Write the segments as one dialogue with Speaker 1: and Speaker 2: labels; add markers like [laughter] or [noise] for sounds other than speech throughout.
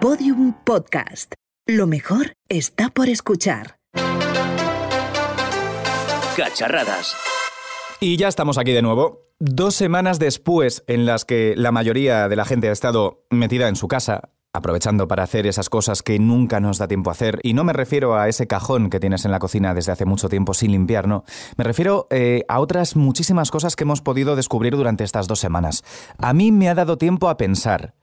Speaker 1: Podium Podcast. Lo mejor está por escuchar.
Speaker 2: Cacharradas.
Speaker 3: Y ya estamos aquí de nuevo. Dos semanas después en las que la mayoría de la gente ha estado metida en su casa, aprovechando para hacer esas cosas que nunca nos da tiempo a hacer. Y no me refiero a ese cajón que tienes en la cocina desde hace mucho tiempo sin limpiar, no. Me refiero eh, a otras muchísimas cosas que hemos podido descubrir durante estas dos semanas. A mí me ha dado tiempo a pensar.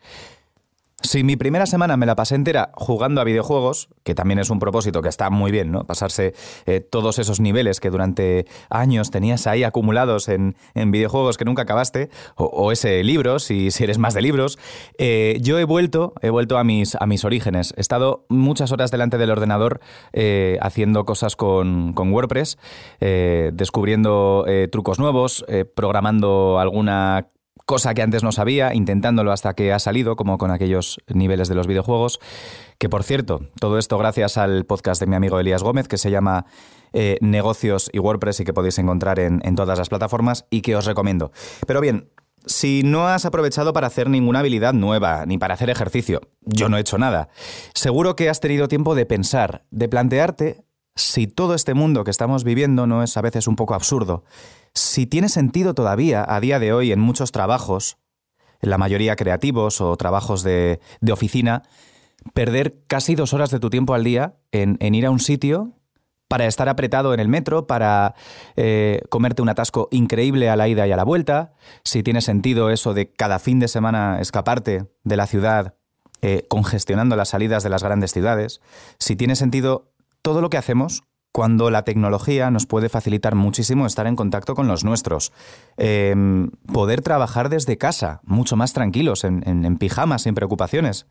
Speaker 3: Si mi primera semana me la pasé entera jugando a videojuegos, que también es un propósito que está muy bien, ¿no? Pasarse eh, todos esos niveles que durante años tenías ahí acumulados en, videojuegos que nunca acabaste, o, ese libro, si, eres más de libros. Eh, yo he vuelto, he vuelto a mis, a mis orígenes. He estado muchas horas delante del ordenador eh, haciendo cosas con, con WordPress, descubriendo trucos nuevos, programando alguna cosa que antes no sabía, intentándolo hasta que ha salido, como con aquellos niveles de los videojuegos. Que por cierto, todo esto gracias al podcast de mi amigo Elías Gómez, que se llama eh, Negocios y WordPress y que podéis encontrar en, en todas las plataformas y que os recomiendo. Pero bien, si no has aprovechado para hacer ninguna habilidad nueva, ni para hacer ejercicio, yo no he hecho nada, seguro que has tenido tiempo de pensar, de plantearte si todo este mundo que estamos viviendo no es a veces un poco absurdo si tiene sentido todavía a día de hoy en muchos trabajos, en la mayoría creativos o trabajos de, oficina, perder casi dos horas de tu tiempo al día en, ir a un sitio para estar apretado en el metro, para eh, comerte un atasco increíble a la ida y a la vuelta, si tiene sentido eso de cada fin de semana escaparte de la ciudad eh, congestionando las salidas de las grandes ciudades, si tiene sentido todo lo que hacemos cuando la tecnología nos puede facilitar muchísimo estar en contacto con los nuestros. Em, poder trabajar desde casa, mucho más tranquilos, en, pijamas, sin preocupaciones.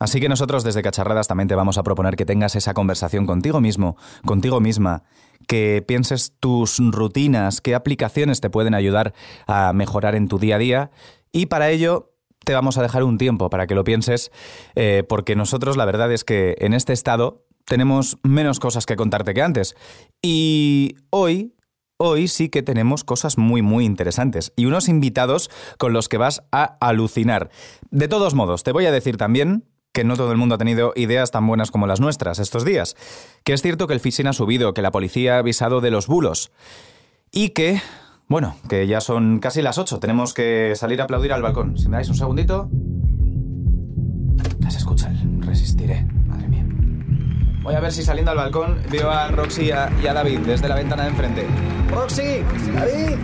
Speaker 3: Así que nosotros desde Cacharradas también te vamos a proponer que tengas esa conversación contigo mismo, contigo misma, que pienses tus rutinas, qué aplicaciones te pueden ayudar a mejorar en tu día a día y para ello te vamos a dejar un tiempo para que lo pienses, eh, porque nosotros la verdad es que en este estado tenemos menos cosas que contarte que antes. Y hoy, hoy sí que tenemos cosas muy, muy interesantes y unos invitados con los que vas a alucinar. De todos modos, te voy a decir también que no todo el mundo ha tenido ideas tan buenas como las nuestras estos días. Que es cierto que el phishing ha subido, que la policía ha avisado de los bulos y que... Bueno, que ya son casi las 8, tenemos que salir a aplaudir al balcón. Si me dais un segundito... Las escucha, resistiré. Voy a ver si saliendo al balcón veo a Roxy y a, David desde la ventana de enfrente. ¡Roxy! ¡David!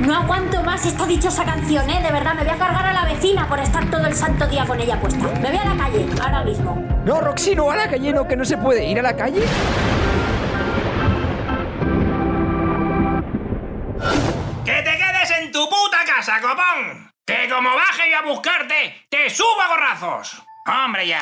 Speaker 4: No aguanto más esta dichosa canción, ¿eh? De verdad, me voy a cargar a la vecina por estar todo el santo día con ella puesta. Me voy a la calle, ahora mismo.
Speaker 5: No, Roxy, no a la calle, no, que no se puede ir a la calle.
Speaker 6: ¡Que te quedes en tu puta casa, copón! ¡Que como baje yo a buscarte, te subo a gorrazos! ¡Hombre ya!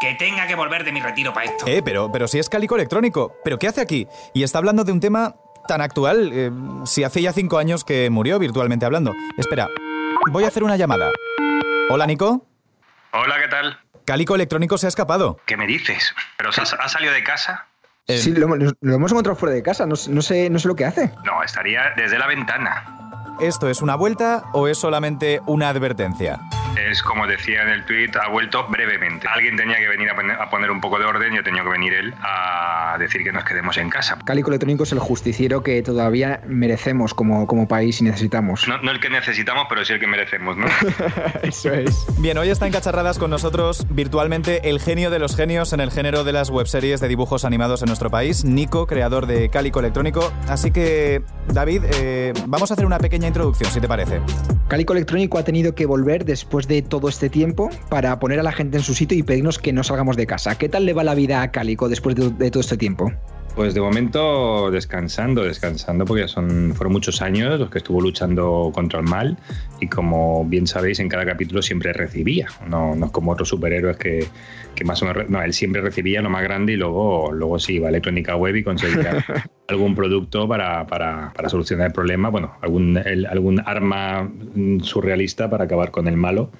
Speaker 6: Que tenga que volver de mi retiro para esto.
Speaker 3: Eh, pero, pero si es cálico electrónico. ¿Pero qué hace aquí? Y está hablando de un tema tan actual. Eh, si hace ya cinco años que murió virtualmente hablando. Espera, voy a hacer una llamada. Hola, Nico.
Speaker 7: Hola, ¿qué tal?
Speaker 3: Cálico electrónico se ha escapado.
Speaker 7: ¿Qué me dices? ¿Pero ha salido de casa?
Speaker 5: Eh, sí, lo, hemos encontrado fuera de casa. No, no, sé, no sé lo que hace.
Speaker 7: No, estaría desde la ventana.
Speaker 3: ¿Esto es una vuelta o es solamente una advertencia?
Speaker 7: Es como decía en el tweet, ha vuelto brevemente. Alguien tenía que venir a poner, un poco de orden y ha tenido que venir él a decir que nos quedemos en casa.
Speaker 5: Cálico Electrónico es el justiciero que todavía merecemos como, como país y necesitamos.
Speaker 7: No, el que necesitamos, pero sí el que merecemos, ¿no? [laughs]
Speaker 5: Eso es.
Speaker 3: Bien, hoy está en Cacharradas con nosotros virtualmente el genio de los genios en el género de las webseries de dibujos animados en nuestro país, Nico, creador de Cálico Electrónico. Así que, David, eh, vamos a hacer una pequeña introducción, si te parece.
Speaker 5: Cálico Electrónico ha tenido que volver después de todo este tiempo para poner a la gente en su sitio y pedirnos que no salgamos de casa. ¿Qué tal le va la vida a Cálico después de, todo este tiempo?
Speaker 7: Pues de momento descansando, descansando, porque son, fueron muchos años los que estuvo luchando contra el mal y como bien sabéis, en cada capítulo siempre recibía, no, no como otros superhéroes que, que, más o menos, no, él siempre recibía lo más grande y luego, luego sí iba a Electrónica Web y conseguía [laughs] algún producto para, para, para, solucionar el problema, bueno, algún, algún arma surrealista para acabar con el malo.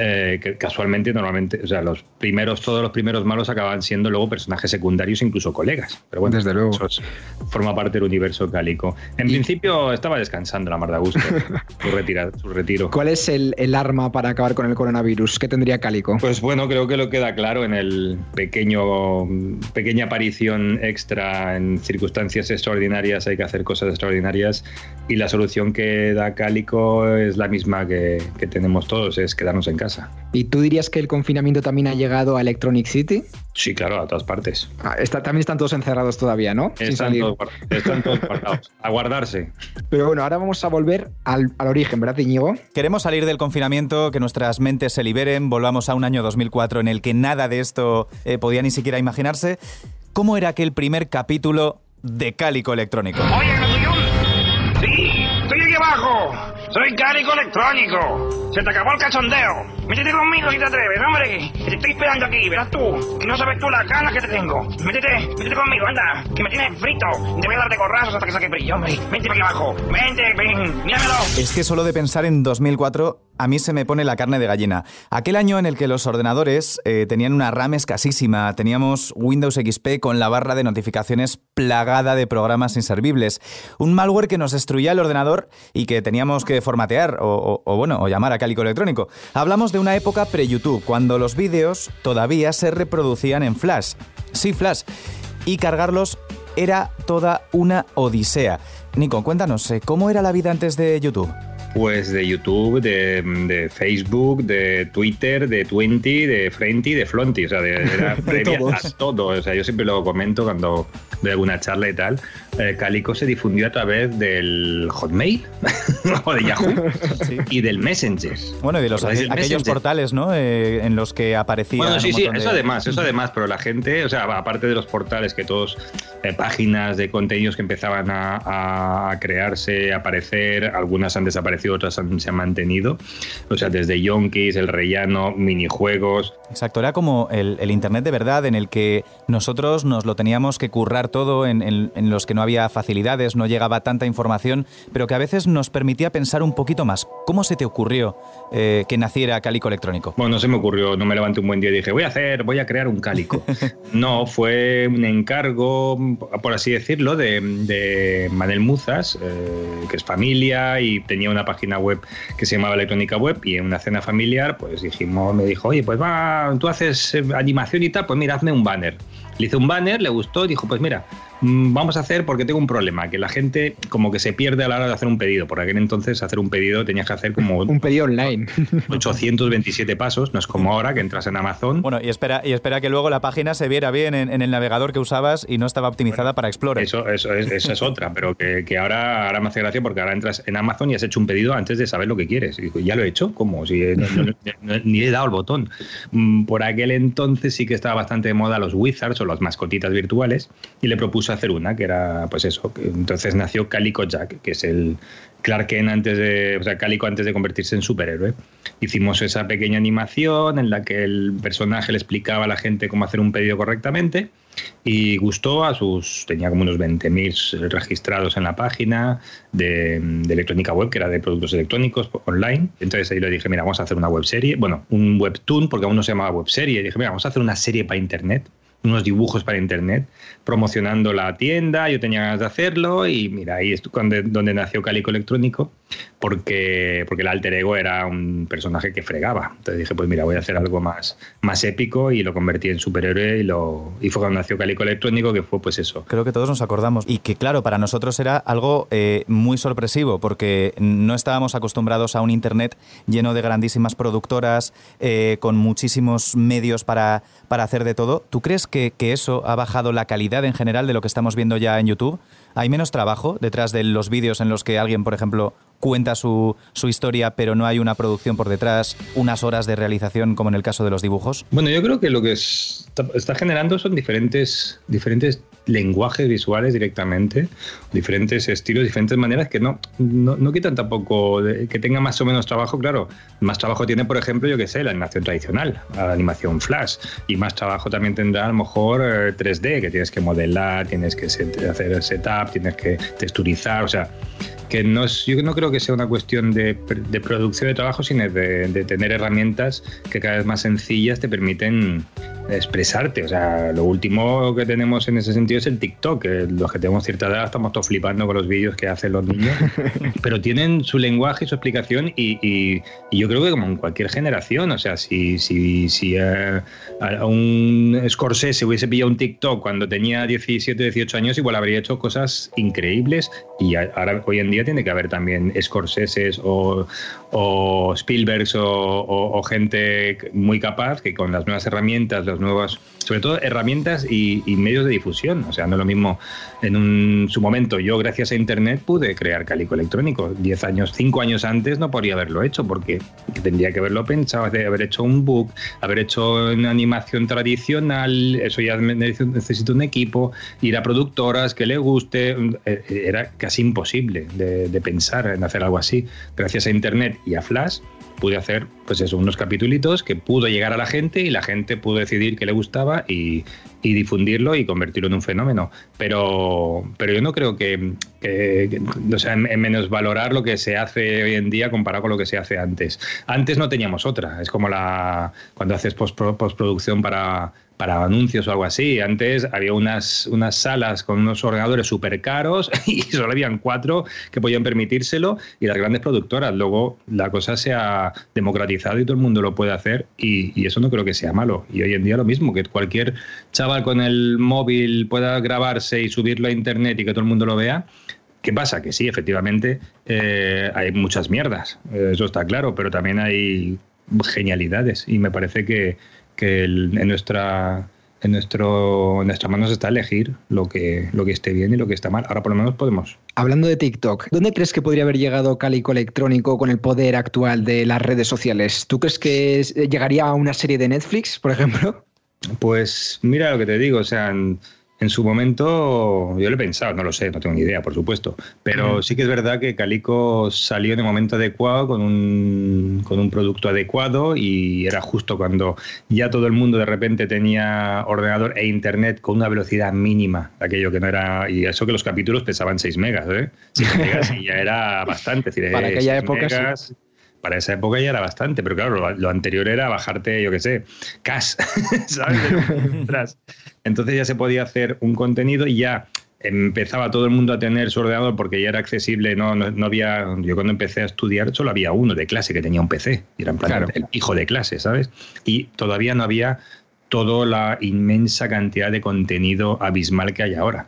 Speaker 7: Eh, que casualmente normalmente, o sea, los primeros, todos los primeros malos acaban siendo luego personajes secundarios, incluso colegas. Pero bueno,
Speaker 5: Desde luego.
Speaker 7: eso es- forma parte del universo cálico. En principio estaba descansando la mar de a gusto, [laughs] su, retira- su retiro.
Speaker 5: ¿Cuál es el, el arma para acabar con el coronavirus? ¿Qué tendría Cálico?
Speaker 7: Pues bueno, creo que lo queda claro en el pequeño pequeña aparición extra en circunstancias extraordinarias hay que hacer cosas extraordinarias y la solución que da Cálico es la misma que, que tenemos todos, es quedarnos en casa.
Speaker 5: ¿Y tú dirías que el confinamiento también ha llegado a Electronic City?
Speaker 7: Sí, claro, a todas partes.
Speaker 5: Ah, está- también están todos encerrados todavía, ¿no? Sin
Speaker 7: Están
Speaker 5: salir.
Speaker 7: todos, están todos guardados. [laughs] A guardarse.
Speaker 5: Pero bueno, ahora vamos a volver al, al origen, ¿verdad, Íñigo?
Speaker 3: Queremos salir del confinamiento, que nuestras mentes se liberen, volvamos a un año 2004 en el que nada de esto eh, podía ni siquiera imaginarse. ¿Cómo era aquel primer capítulo de Cálico Electrónico?
Speaker 6: Oye. Sí, estoy aquí abajo. Soy Cálico Electrónico. Se te acabó el cachondeo. Métete conmigo si te atreves, hombre. Te estoy esperando aquí, verás tú. Que no sabes tú las ganas que te tengo. Métete, métete conmigo, anda. Que me tienes frito. Te voy a dar de corrazos hasta que saque brillo, hombre. Vente para aquí abajo. Vente, ven. Míramelo.
Speaker 3: Es que solo de pensar en 2004 a mí se me pone la carne de gallina. Aquel año en el que los ordenadores eh, tenían una RAM escasísima, teníamos Windows XP con la barra de notificaciones plagada de programas inservibles, un malware que nos destruía el ordenador y que teníamos que formatear o, bueno, o llamar a cálico electrónico. Hablamos de una época pre-YouTube, cuando los vídeos todavía se reproducían en Flash. Sí, Flash. Y cargarlos era toda una odisea. Nico, cuéntanos, eh, ¿cómo era la vida antes de YouTube?
Speaker 7: Pues de YouTube, de, de Facebook, de Twitter, de Twenty, de Frenty, de Flonty. O sea, de, [laughs] previa
Speaker 5: todos.
Speaker 7: a todo. O sea, yo siempre lo comento cuando doy alguna charla y tal. Eh, Calico se difundió a través del Hotmail [laughs] o de Yahoo y del Messenger.
Speaker 3: Bueno, y de los,
Speaker 7: ¿Recordáis el
Speaker 3: aquellos
Speaker 7: Messenger?
Speaker 3: portales, ¿no? Eh, en los que aparecía.
Speaker 7: Bueno, sí, sí,
Speaker 3: de-
Speaker 7: eso además, eso además, pero la gente, o sea, aparte de los portales que todos, eh, páginas de contenidos que empezaban a, a crearse, a aparecer, algunas han desaparecido, otras han- se han mantenido, o sea, desde Yonkis, El Rellano, minijuegos,
Speaker 3: Exacto, era como el, el Internet de verdad en el que nosotros nos lo teníamos que currar todo, en, en- en los que no había facilidades, no llegaba tanta información, pero que a veces nos permitía pensar un poquito más. ¿Cómo se te ocurrió eh, que naciera Cálico Electrónico?
Speaker 7: Bueno, no se me ocurrió, no me levanté un buen día y dije, voy a hacer, voy a crear un cálico. [laughs] no, fue un encargo, por así decirlo, de, de Manel Muzas, eh, que es familia y tenía una página web que se llamaba Electrónica Web y en una cena familiar, pues dijimos, me dijo, oye, pues va, tú haces eh, animación y tal, pues mira, hazme un banner. Le hice un banner, le gustó dijo, pues mira, vamos a hacer porque tengo un problema, que la gente como que se pierde a la hora de hacer un pedido. Por aquel entonces hacer un pedido tenías que hacer como
Speaker 5: Un pedido online. [laughs]
Speaker 7: 827 pasos, no es como ahora que entras en Amazon.
Speaker 3: Bueno, y espera, y espera que luego la página se viera bien en, en el navegador que usabas y no estaba optimizada para Explorer.
Speaker 7: Eso, eso, es, eso es otra, pero que, que ahora, ahora me hace gracia porque ahora entras en Amazon y has hecho un pedido antes de saber lo que quieres. Y digo, ya lo he hecho, ¿cómo? Si no- no- no- ni he dado el botón. Mm, Por aquel entonces sí que estaba bastante de moda los wizards o las mascotitas virtuales y le propuse hacer una que era, pues eso. entonces nació Calico Jack, que es el Clark Kent antes de, o sea, Calico antes de convertirse en superhéroe. Hicimos esa pequeña animación en la que el personaje le explicaba a la gente cómo hacer un pedido correctamente y gustó a sus, tenía como unos 20.000 registrados en la página de, de electrónica web, que era de productos electrónicos online. Entonces ahí le dije, mira, vamos a hacer una webserie, bueno, un webtoon, porque aún no se llamaba webserie. Y dije, mira, vamos a hacer una serie para internet unos dibujos para internet promocionando la tienda, yo tenía ganas de hacerlo y mira, ahí es donde, donde nació Calico Electrónico porque, porque el alter ego era un personaje que fregaba. Entonces dije, pues mira, voy a hacer algo más, más épico y lo convertí en superhéroe y, lo, y fue cuando nació Calico Electrónico que fue pues eso.
Speaker 3: Creo que todos nos acordamos. Y que, claro, para nosotros era algo eh, muy sorpresivo, porque no estábamos acostumbrados a un Internet lleno de grandísimas productoras, eh, con muchísimos medios para, para hacer de todo. ¿Tú crees que, que eso ha bajado la calidad en general de lo que estamos viendo ya en YouTube? ¿Hay menos trabajo detrás de los vídeos en los que alguien, por ejemplo, cuenta su, su historia, pero no hay una producción por detrás, unas horas de realización como en el caso de los dibujos?
Speaker 7: Bueno, yo creo que lo que está, generando son diferentes, diferentes lenguajes visuales directamente, diferentes estilos, diferentes maneras que no, no, no quitan tampoco que tenga más o menos trabajo, claro. Más trabajo tiene, por ejemplo, yo que sé, la animación tradicional, la animación flash, y más trabajo también tendrá a lo mejor eh, 3D, que tienes que modelar, tienes que hacer el tienes que texturizar, o sea, que no es, yo no creo que sea una cuestión de, producción de trabajo, sino de, tener herramientas que cada vez más sencillas te permiten expresarte. O sea, lo último que tenemos en ese sentido es el TikTok. Que los que tenemos cierta edad estamos todos flipando con los vídeos que hacen los niños, [laughs] pero tienen su lenguaje y su explicación y, y, y, yo creo que como en cualquier generación, o sea, si, si, si a, a un Scorsese hubiese pillado un TikTok cuando tenía 17, 18 años, igual habría hecho cosas increíbles y ahora hoy en día tiene que haber también Scorseses o, o Spielbergs o, gente muy capaz que con las nuevas herramientas, las nuevas, sobre todo herramientas y, y, medios de difusión. O sea, no es lo mismo en un, su momento. Yo, gracias a Internet, pude crear Calico Electrónico. Diez años, cinco años antes no podría haberlo hecho porque tendría que haberlo pensado, haber hecho un book, haber hecho una animación tradicional. Eso ya necesito un equipo, ir a productoras que le guste. Era casi imposible de, de pensar en hacer algo así. Gracias a Internet y a Flash pude hacer pues eso, unos capitulitos que pudo llegar a la gente y la gente pudo decidir que le gustaba y, difundirlo y convertirlo en un fenómeno. Pero, pero yo no creo que, que, o sea, en, en menos valorar lo que se hace hoy en día comparado con lo que se hace antes. Antes no teníamos otra, es como la cuando haces postproducción para para anuncios o algo así. Antes había unas, unas salas con unos ordenadores súper caros [laughs] y solo habían cuatro que podían permitírselo y las grandes productoras. Luego la cosa se ha democratizado y todo el mundo lo puede hacer y, eso no creo que sea malo. Y hoy en día lo mismo, que cualquier chaval con el móvil pueda grabarse y subirlo a internet y que todo el mundo lo vea. ¿Qué pasa? Que sí, efectivamente, eh, hay muchas mierdas, eso está claro, pero también hay genialidades y me parece que, que el, en nuestra en, nuestro, en nuestras manos está elegir lo que, lo que esté bien y lo que está mal. Ahora por lo menos podemos.
Speaker 5: Hablando de TikTok, ¿dónde crees que podría haber llegado Calico Electrónico con el poder actual de las redes sociales? ¿Tú crees que llegaría a una serie de Netflix, por ejemplo?
Speaker 7: Pues mira lo que te digo, o sea, en, en su momento, yo lo he pensado, no lo sé, no tengo ni idea, por supuesto, pero uh -huh. sí que es verdad que Calico salió en el momento adecuado, con un, con un producto adecuado y era justo cuando ya todo el mundo de repente tenía ordenador e internet con una velocidad mínima, aquello que no era, y eso que los capítulos pesaban 6 megas, ¿eh? 6 megas y ya era bastante. [laughs] Decir,
Speaker 5: Para aquella época
Speaker 7: megas,
Speaker 5: sí
Speaker 7: para esa época ya era bastante, pero claro, lo, lo anterior era bajarte, yo qué sé, cash, [laughs] ¿sabes? Entonces ya se podía hacer un contenido y ya empezaba todo el mundo a tener su ordenador porque ya era accesible, no, no, no, había, yo cuando empecé a estudiar solo había uno de clase que tenía un PC, y era en plan claro. el hijo de clase, ¿sabes? Y todavía no había toda la inmensa cantidad de contenido abismal que hay ahora.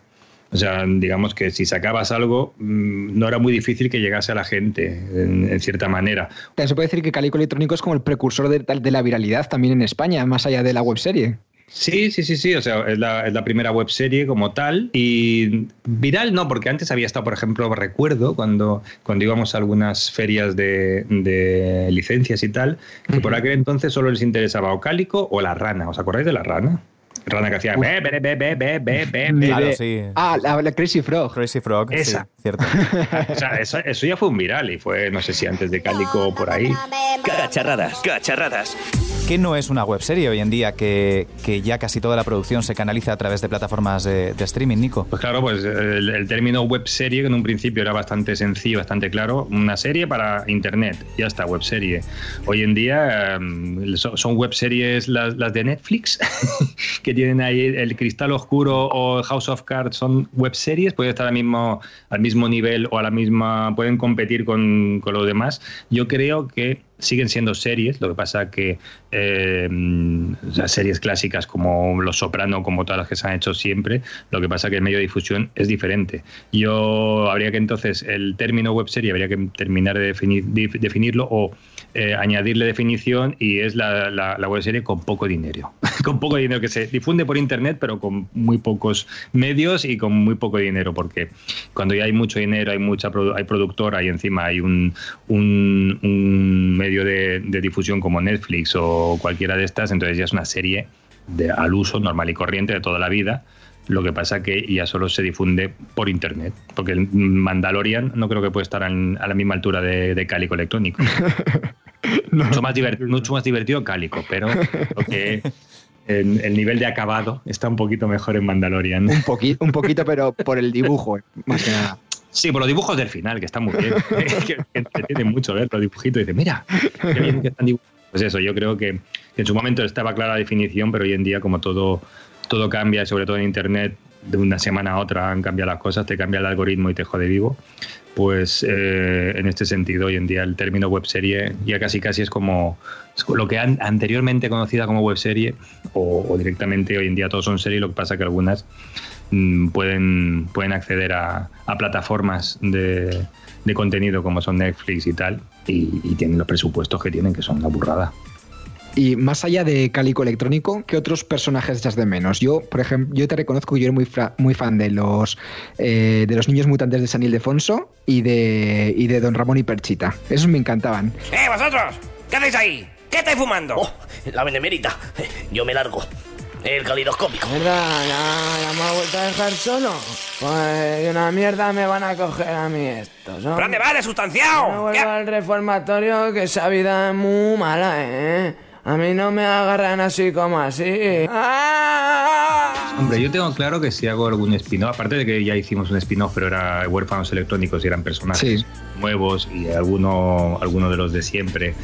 Speaker 7: O sea, digamos que si sacabas algo, no era muy difícil que llegase a la gente, en, en cierta manera.
Speaker 5: Se puede decir que Calico Electrónico es como el precursor de, de la viralidad también en España, más allá de la webserie.
Speaker 7: Sí, sí, sí, sí. O sea, es la, es la primera webserie como tal. Y viral no, porque antes había estado, por ejemplo, recuerdo cuando, cuando íbamos a algunas ferias de, de licencias y tal, que uh -huh. por aquel entonces solo les interesaba o Cálico o la rana. ¿Os acordáis de la rana? Rana que hacía be, be, be, be, be, be, be,
Speaker 3: Claro, sí.
Speaker 5: Ah, la, la, Crazy Frog.
Speaker 3: Crazy Frog,
Speaker 7: Esa.
Speaker 3: Sí, cierto. [laughs]
Speaker 7: o sea, eso, eso, ya fue un viral y fue, no sé si antes de Cálico o por ahí.
Speaker 2: Cacharradas, cacharradas.
Speaker 3: ¿Qué no es una webserie hoy en día que, que, ya casi toda la producción se canaliza a través de plataformas de, de streaming, Nico?
Speaker 7: Pues claro, pues el, el, término webserie, que en un principio era bastante sencillo, bastante claro, una serie para internet, ya está, webserie. Hoy en día um, son webseries las, las de Netflix, [laughs] que tienen ahí el Cristal Oscuro o House of Cards, son webseries, pueden estar al mismo, al mismo nivel o a la misma, pueden competir con, con lo demás. Yo creo que siguen siendo series, lo que pasa que eh, las series clásicas como Los Soprano, como todas las que se han hecho siempre, lo que pasa que el medio de difusión es diferente. Yo habría que entonces el término web serie habría que terminar de, definir, de definirlo o eh, añadirle definición y es la, la, web serie con poco dinero, [laughs] con poco dinero que se difunde por internet pero con muy pocos medios y con muy poco dinero porque cuando ya hay mucho dinero, hay mucha hay productora y encima hay un, un, un medio de, de, difusión como Netflix o cualquiera de estas, entonces ya es una serie de, al uso normal y corriente de toda la vida. Lo que pasa que ya solo se difunde por internet, porque el Mandalorian no creo que pueda estar en, a la misma altura de, de Cálico Electrónico. [laughs] no. mucho, más mucho más divertido Cálico, pero que el, el, nivel de acabado está un poquito mejor en Mandalorian.
Speaker 5: Un, poqui, un poquito, pero por el dibujo, más que nada.
Speaker 7: Sí, por los dibujos del final, que están muy bien. [laughs] [laughs] que, que mucho ver los dibujitos. Y dice, mira, qué bien que están dibujados. Pues eso, yo creo que en su momento estaba clara la definición, pero hoy en día, como todo, todo cambia, sobre todo en Internet, de una semana a otra han cambiado las cosas, te cambia el algoritmo y te jode vivo. Pues eh, en este sentido, hoy en día el término webserie ya casi casi es como lo que anteriormente conocida como webserie o, o directamente hoy en día todos son series, lo que pasa que algunas mm, pueden, pueden acceder a, a plataformas de, de, contenido como son Netflix y tal y, y tienen los presupuestos que tienen, que son la burrada.
Speaker 5: Y más allá de Cálico Electrónico, ¿qué otros personajes echas de menos? Yo, por ejemplo, yo te reconozco que yo era muy, muy fan de los eh, de los niños mutantes de San Ildefonso y de, y de Don Ramón y Perchita. Esos me encantaban.
Speaker 6: ¡Eh, vosotros! ¿Qué hacéis ahí? ¿Qué estáis fumando?
Speaker 8: Oh, la benemérita. Yo me largo. El calidoscópico.
Speaker 9: ¿Verdad? ¿Ya, ya me ha vuelto a dejar solo? Pues una mierda me van a coger a mí estos.
Speaker 6: ¿Pero dónde vale, sustanciado?
Speaker 9: Me vuelvo al reformatorio que esa vida es muy mala, ¿eh? A mí no me agarran así como así. ¡Ah!
Speaker 7: Hombre, yo tengo claro que si hago algún spin-off, aparte de que ya hicimos un spin-off, pero era huérfanos electrónicos y eran personajes
Speaker 5: Sí.
Speaker 7: nuevos y alguno, alguno de los de siempre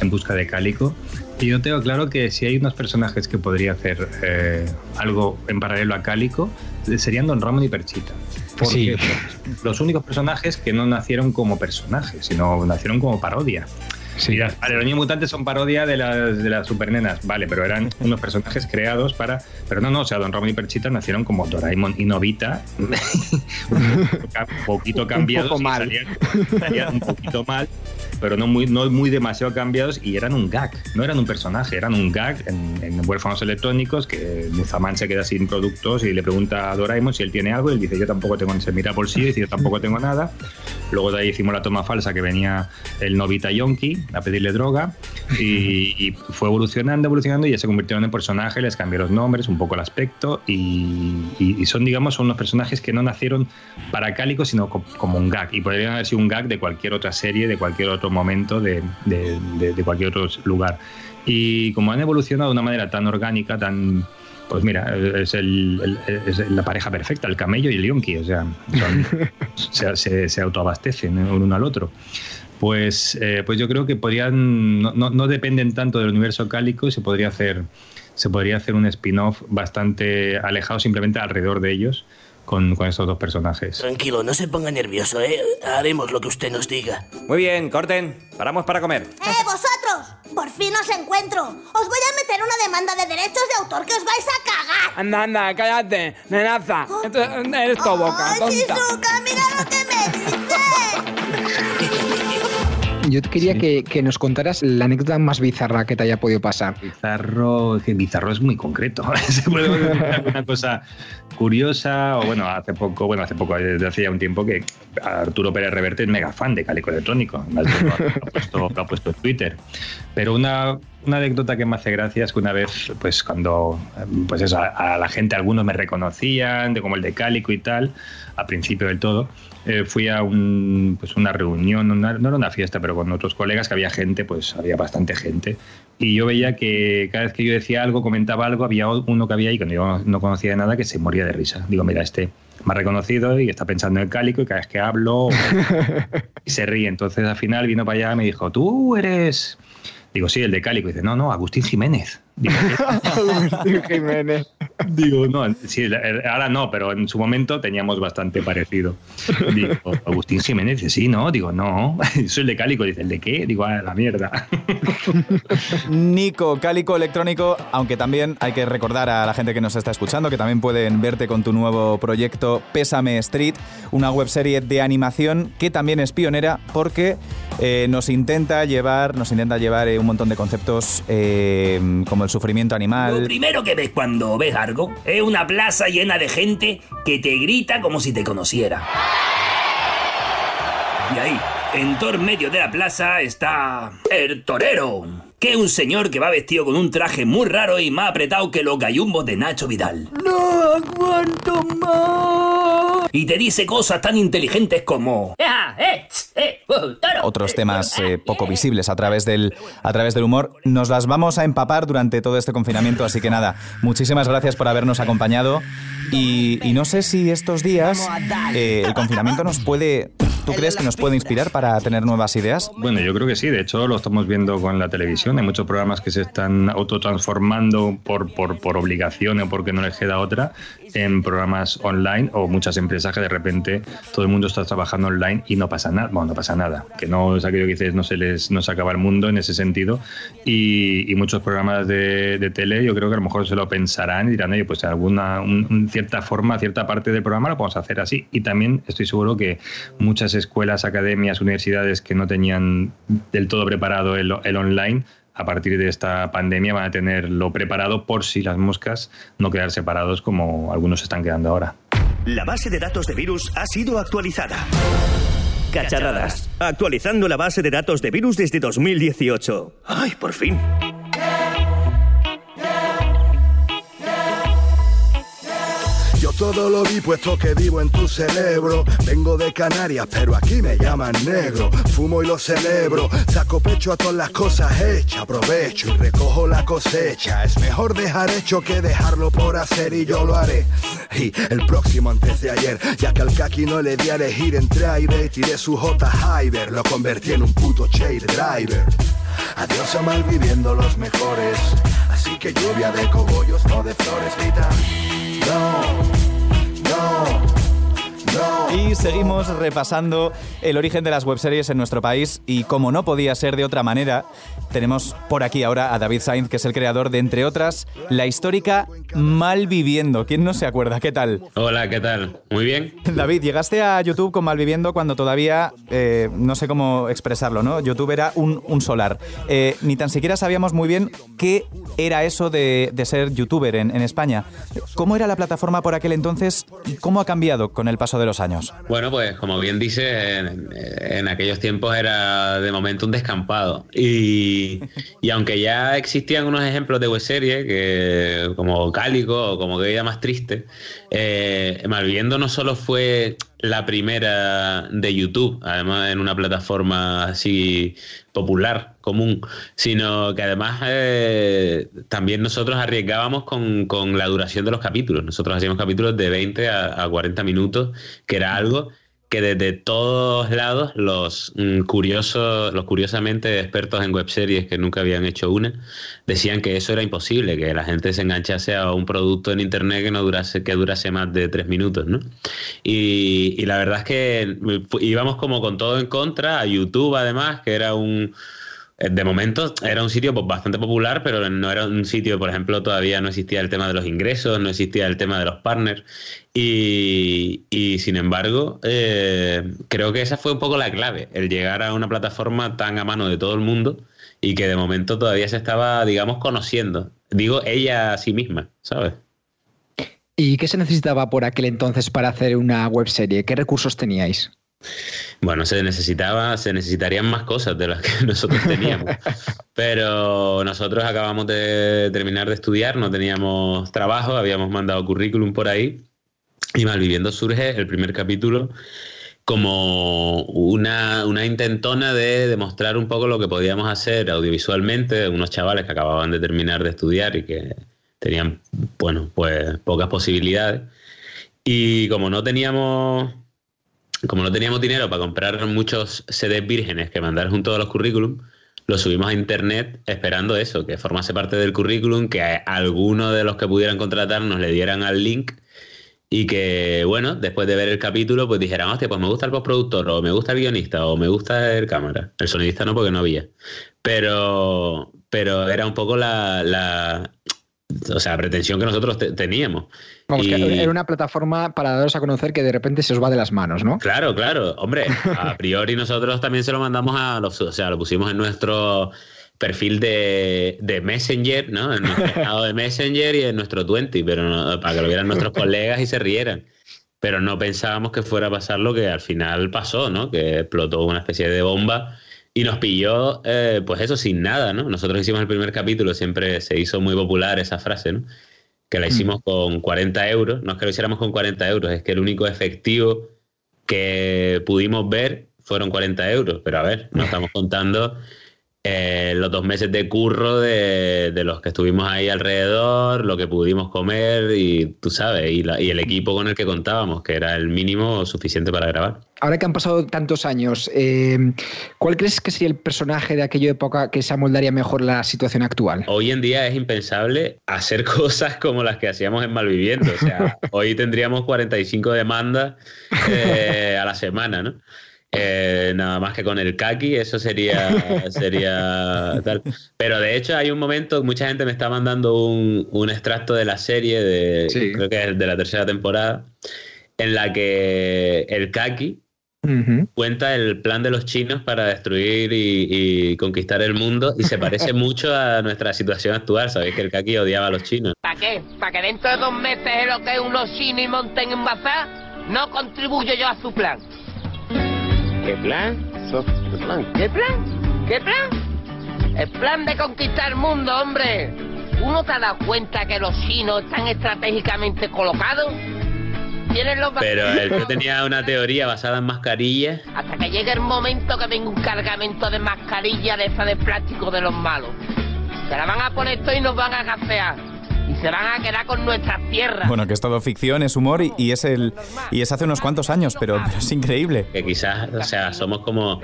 Speaker 7: en busca de Cálico. Y yo tengo claro que si hay unos personajes que podría hacer eh, algo en paralelo a Cálico, serían Don Ramón y Perchita. Porque los únicos personajes que no nacieron como personajes, sino nacieron como parodia. Dirás, vale, los niños mutantes son parodia de las, de las supernenas, vale, pero eran [laughs] unos personajes creados para. Pero no, no, o sea, Don Ramón y Perchita nacieron como Doraemon y Novita, [laughs] un poquito cambiados.
Speaker 5: poco
Speaker 7: y
Speaker 5: mal.
Speaker 7: Salían, salían un poquito mal, pero no muy, no muy demasiado cambiados y eran un gag, no eran un personaje, eran un gag en, en huérfanos electrónicos que Muzaman se queda sin productos y le pregunta a Doraemon si él tiene algo y él dice yo tampoco tengo, se mira por sí y dice yo tampoco tengo nada. Luego de ahí hicimos la toma falsa que venía el Novita Yonki a pedirle droga y, y fue evolucionando, evolucionando y ya se convirtieron en personajes, les cambió los nombres, un poco el aspecto y, y- y son, digamos, son unos personajes que no nacieron para Cálico, sino co- como un gag y podrían haber sido un gag de cualquier otra serie, de cualquier otro momento, de, de- de- de cualquier otro lugar. Y como han evolucionado de una manera tan orgánica, tan... Pues mira, es, el- el- es la pareja perfecta, el camello y el yonki, o sea, son- [laughs] se, se- se autoabastecen uno al otro. Pues, eh, pues yo creo que podrían, no, no- no dependen tanto del universo cálico y se podría hacer, se podría hacer un spin-off bastante alejado simplemente alrededor de ellos con, con estos dos personajes.
Speaker 8: Tranquilo, no se ponga nervioso, ¿eh? Haremos lo que usted nos diga.
Speaker 2: Muy bien, corten. Paramos para comer.
Speaker 10: ¡Eh, vosotros! Por fin os encuentro. Os voy a meter una demanda de derechos de autor que os vais a cagar.
Speaker 9: Anda, anda, cállate, nenaza. Esto, eres tu boca,
Speaker 10: ¡Ay,
Speaker 9: tonta.
Speaker 10: Shizuka, mira lo que me dice!
Speaker 5: Yo quería que, que nos contaras la anécdota más bizarra que te haya podido pasar.
Speaker 7: Bizarro, que bizarro es muy concreto. [laughs] Se puede decir alguna cosa curiosa, o bueno, hace poco, bueno, hace poco, desde hace ya un tiempo que Arturo Pérez Reverte es mega fan de Cálico Electrónico. Lo ha puesto, lo ha puesto en Twitter. Pero una, una anécdota que me hace gracia es que una vez, pues cuando, pues eso, a, a la gente, algunos me reconocían, de como el de Cálico y tal, a principio del todo, eh, fui a un, pues una reunión, una- no era una fiesta, pero con otros colegas que había gente, pues había bastante gente. Y yo veía que cada vez que yo decía algo, comentaba algo, había uno que había ahí que yo no conocía de nada que se moría de risa. Digo, mira, este me ha reconocido y está pensando en el cálico y cada vez que hablo y [laughs] se ríe. Entonces al final vino para allá y me dijo, tú eres... Digo, sí, el de Cálico. Y dice, no, no, Agustín Jiménez. Digo,
Speaker 5: Agustín Jiménez.
Speaker 7: Digo, no, sí, ahora no, pero en su momento teníamos bastante parecido. Digo, Agustín Jiménez dice, sí, no, digo, no, [laughs] soy el de Cálico, dice, ¿el de qué? Digo, ah, la mierda. [laughs]
Speaker 3: Nico, Cálico Electrónico, aunque también hay que recordar a la gente que nos está escuchando que también pueden verte con tu nuevo proyecto Pésame Street, una webserie de animación que también es pionera porque eh, nos intenta llevar, nos intenta llevar eh, un montón de conceptos eh, como el sufrimiento
Speaker 8: Lo
Speaker 3: animal.
Speaker 8: primero que ves cuando ves algo es una plaza llena de gente que te grita como si te conociera. Y ahí, en todo el medio de la plaza está el torero, que es un señor que va vestido con un traje muy raro y más apretado que los gallumbos de Nacho Vidal.
Speaker 9: No aguanto más.
Speaker 8: Y te dice cosas tan inteligentes como...
Speaker 4: ¡Ah, eh! ¡Eh! uh,
Speaker 3: otros temas eh, poco visibles a través, del, a través del humor. Nos las vamos a empapar durante todo este confinamiento, así que nada, muchísimas gracias por habernos acompañado. Y, y no sé si estos días eh, el confinamiento nos puede... ¿Tú crees que nos puede inspirar para tener nuevas ideas?
Speaker 7: Bueno, yo creo que sí. De hecho, lo estamos viendo con la televisión. Hay muchos programas que se están autotransformando por, por, por obligación o porque no les queda otra en programas online o muchas empresas que de repente todo el mundo está trabajando online y no pasa nada. Bueno, no pasa nada. Que no es aquello que dices, no se les no se acaba el mundo en ese sentido. Y, muchos programas de, tele, yo creo que a lo mejor se lo pensarán y dirán, oye, pues alguna un- un cierta forma, cierta parte del programa lo podemos hacer así. Y también estoy seguro que muchas escuelas, academias, universidades que no tenían del todo preparado el, online, a partir de esta pandemia van a tenerlo preparado por si las moscas no quedar separados como algunos están quedando ahora.
Speaker 11: La base de datos de virus ha sido actualizada. Cacharradas. Actualizando la base de datos de virus desde 2018. ¡Ay, por fin!
Speaker 12: Todo lo vi puesto que vivo en tu cerebro. Vengo de Canarias, pero aquí me llaman negro. Fumo y lo celebro. Saco pecho a todas las cosas hechas. Aprovecho y recojo la cosecha. Es mejor dejar hecho que dejarlo por hacer y yo lo haré. Y el próximo antes de ayer, ya que al kaki no le di a elegir entre aire, tiré su J Hyber, lo convertí en un puto shade driver. Adiós a malviviendo los mejores. Así que lluvia de cogollos, no de flores, grita. No.
Speaker 3: Y seguimos repasando el origen de las webseries en nuestro país y como no podía ser de otra manera, tenemos por aquí ahora a David Sainz, que es el creador de, entre otras, la histórica Malviviendo. ¿Quién no se acuerda? ¿Qué tal?
Speaker 13: Hola, ¿qué tal? Muy bien. [laughs]
Speaker 3: David, llegaste a YouTube con Malviviendo cuando todavía, eh, no sé cómo expresarlo, ¿no? YouTube era un, un solar. Eh, ni tan siquiera sabíamos muy bien qué era eso de, de ser youtuber en, en España. ¿Cómo era la plataforma por aquel entonces y cómo ha cambiado con el paso de los años?
Speaker 13: Bueno, pues como bien dice, en, aquellos tiempos era de momento un descampado. Y, y aunque ya existían unos ejemplos de webserie, que, como Cálico o como que ella más triste, eh, no solo fue la primera de YouTube, además en una plataforma así popular, común, sino que además eh, también nosotros arriesgábamos con, con la duración de los capítulos. Nosotros hacíamos capítulos de 20 a, a 40 minutos, que era algo que desde todos lados los mm, curiosos, los curiosamente expertos en webseries que nunca habían hecho una, decían que eso era imposible, que la gente se enganchase a un producto en internet que no durase, que durase más de tres minutos, ¿no? Y, y la verdad es que íbamos como con todo en contra, a YouTube además, que era un de momento era un sitio pues, bastante popular, pero no era un sitio, por ejemplo, todavía no existía el tema de los ingresos, no existía el tema de los partners. Y, y, sin embargo, eh, creo que esa fue un poco la clave, el llegar a una plataforma tan a mano de todo el mundo y que de momento todavía se estaba, digamos, conociendo. Digo, ella a sí misma, ¿sabes?
Speaker 5: ¿Y qué se necesitaba por aquel entonces para hacer una webserie? ¿Qué recursos teníais?
Speaker 13: Bueno, se necesitaba, se necesitarían más cosas de las que [laughs] nosotros teníamos. Pero nosotros acabamos de terminar de estudiar, no teníamos trabajo, habíamos mandado currículum por ahí. Y Malviviendo surge el primer capítulo como una, una intentona de demostrar un poco lo que podíamos hacer audiovisualmente, unos chavales que acababan de terminar de estudiar y que tenían, bueno, pues pocas posibilidades. Y como no teníamos como no teníamos dinero para comprar muchos CDs vírgenes que mandar junto a los currículum, lo subimos a internet esperando eso, que formase parte del currículum, que alguno de los que pudieran contratarnos le dieran al link y que, bueno, después de ver el capítulo, pues dijeran, hostia, pues me gusta el postproductor, o me gusta el guionista, o me gusta el cámara. El sonidista no, porque no había. Pero, pero era un poco la, la o sea, pretensión que nosotros te- teníamos.
Speaker 5: Vamos, que era una plataforma para daros a conocer que de repente se os va de las manos, ¿no?
Speaker 13: Claro, claro. Hombre, a priori nosotros también se lo mandamos a los, o sea, lo pusimos en nuestro perfil de, de Messenger, ¿no? En nuestro [laughs] estado de Messenger y en nuestro 20, pero no- para que lo vieran nuestros colegas y se rieran. Pero no pensábamos que fuera a pasar lo que al final pasó, ¿no? Que explotó una especie de bomba y nos pilló, eh, pues eso, sin nada, ¿no? Nosotros hicimos el primer capítulo, siempre se hizo muy popular esa frase, ¿no? Que la hicimos con 40 euros. No es que lo hiciéramos con 40 euros, es que el único efectivo que pudimos ver fueron 40 euros. Pero a ver, no estamos contando eh, los dos meses de curro de, de los que estuvimos ahí alrededor, lo que pudimos comer y tú sabes, y, la- y el equipo con el que contábamos, que era el mínimo suficiente para grabar.
Speaker 5: Ahora que han pasado tantos años, eh, ¿cuál crees que sería el personaje de aquella época que se amoldaría mejor la situación actual?
Speaker 13: Hoy en día es impensable hacer [laughs] cosas como las que hacíamos en Malviviendo. O sea, [laughs] hoy tendríamos 45 demandas eh, a la semana, ¿no? Eh, nada más que con el kaki, eso sería, [laughs] sería tal. Pero de hecho hay un momento, mucha gente me está mandando un, un extracto de la serie, de,
Speaker 5: Sí.
Speaker 13: creo que es de la tercera temporada, en la que el kaki cuenta el plan de los chinos para destruir y, y conquistar el mundo y se parece [laughs] mucho a nuestra situación actual. Sabéis que el Kaki odiaba a los chinos.
Speaker 14: ¿Para qué? ¿Para que dentro de dos meses es lo que es unos chinos y monten en bazar? No contribuyo yo a su plan. ¿Qué plan? ¿Qué plan? ¿Qué plan? ¿Qué plan? El plan de conquistar el mundo, hombre. ¿Uno te ha dado cuenta que los chinos están estratégicamente colocados? Tienen los
Speaker 13: Pero él tenía una teoría basada en mascarillas.
Speaker 14: Hasta que llegue el momento que venga un cargamento de mascarilla de esa de plástico de los malos. Se la van a poner todo y nos van a gasear. Se van a quedar con nuestras tierras.
Speaker 3: Bueno, que es todo ficción, es humor y, y es el y es hace unos cuantos años, pero, pero es increíble.
Speaker 13: Que quizás, o sea, somos como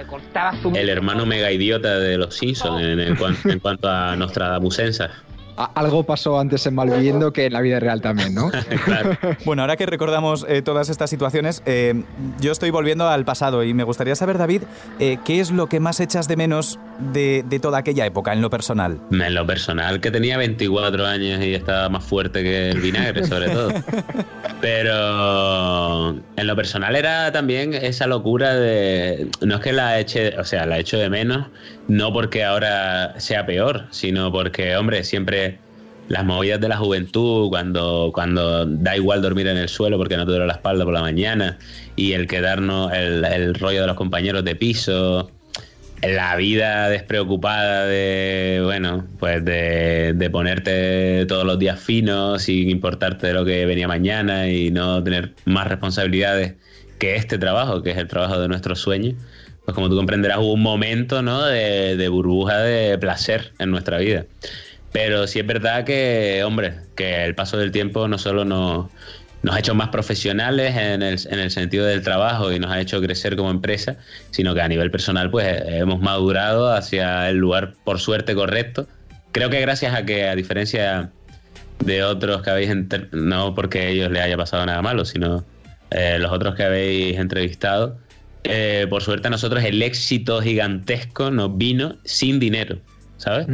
Speaker 13: el hermano mega idiota de los Simpsons en, en cuan- en cuanto a Nostradamusenses.
Speaker 5: A- Algo pasó antes en Malviviendo que en la vida real también, ¿no? [laughs]
Speaker 3: Bueno, ahora que recordamos eh, todas estas situaciones, eh, yo estoy volviendo al pasado y me gustaría saber, David, eh, ¿qué es lo que más echas de menos de, de toda aquella época en lo personal?
Speaker 13: En lo personal, que tenía 24 años y estaba más fuerte que el vinagre, sobre todo. [laughs] Pero en lo personal era también esa locura de. No es que la eche, o sea, la echo de menos, no porque ahora sea peor, sino porque, hombre, siempre las movidas de la juventud, cuando, cuando da igual dormir en el suelo porque no te duele la espalda por la mañana, y el quedarnos, el, rollo de los compañeros de piso, la vida despreocupada de, bueno, pues de, de ponerte todos los días fino sin importarte de lo que venía mañana y no tener más responsabilidades que este trabajo, que es el trabajo de nuestros sueños. Pues como tú comprenderás, hubo un momento ¿no? de, de burbuja de placer en nuestra vida. Pero sí es verdad que, hombre, que el paso del tiempo no solo nos, ha hecho más profesionales en el, en el sentido del trabajo y nos ha hecho crecer como empresa, sino que a nivel personal pues hemos madurado hacia el lugar por suerte correcto. Creo que gracias a que a diferencia de otros que habéis, no porque a ellos les haya pasado nada malo, sino eh, los otros que habéis entrevistado, eh, por suerte a nosotros el éxito gigantesco nos vino sin dinero, ¿sabes?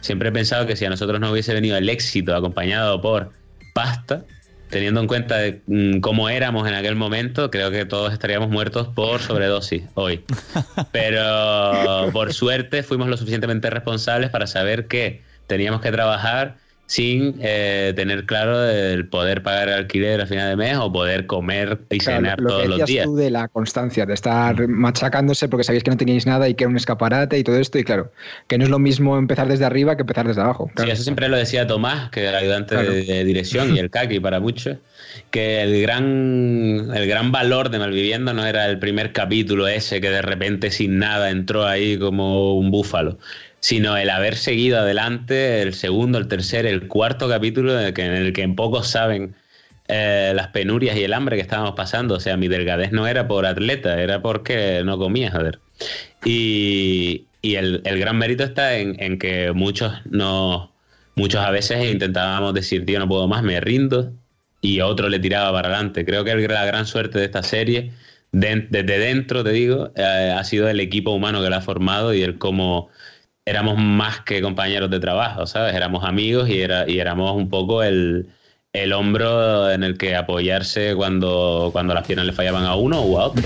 Speaker 13: Siempre he pensado que si a nosotros no hubiese venido el éxito acompañado por pasta, teniendo en cuenta de, mm, cómo éramos en aquel momento, creo que todos estaríamos muertos por sobredosis hoy. [laughs] Pero por suerte fuimos lo suficientemente responsables para saber que teníamos que trabajar sin eh, tener claro el poder pagar el alquiler al final de mes o poder comer y
Speaker 5: Claro,
Speaker 13: cenar
Speaker 5: lo
Speaker 13: todos
Speaker 5: que
Speaker 13: los días.
Speaker 5: tú de la constancia, de estar machacándose porque sabíais que no teníais nada y que era un escaparate y todo esto, y claro, que no es lo mismo empezar desde arriba que empezar desde abajo.
Speaker 13: Sí, eso siempre lo decía Tomás, que era ayudante
Speaker 5: Claro.
Speaker 13: de, de dirección y el Kaki para muchos, que el gran, el gran valor de Malviviendo no era el primer capítulo ese que de repente sin nada entró ahí como un búfalo, sino el haber seguido adelante el segundo, el tercer, el cuarto capítulo en el que, en el que pocos saben eh, las penurias y el hambre que estábamos pasando. O sea, mi delgadez no era por atleta, era porque no comía, joder. Y, y el, el gran mérito está en, en que muchos no, muchos a veces intentábamos decir, tío, no puedo más, me rindo, y otro le tiraba para adelante. Creo que la gran suerte de esta serie, de- desde dentro, te digo, eh, ha sido el equipo humano que la ha formado y el cómo éramos más que compañeros de trabajo, ¿sabes? Éramos amigos y, era, y éramos un poco el, el hombro en el que apoyarse cuando, cuando las piernas le fallaban a uno o a otro.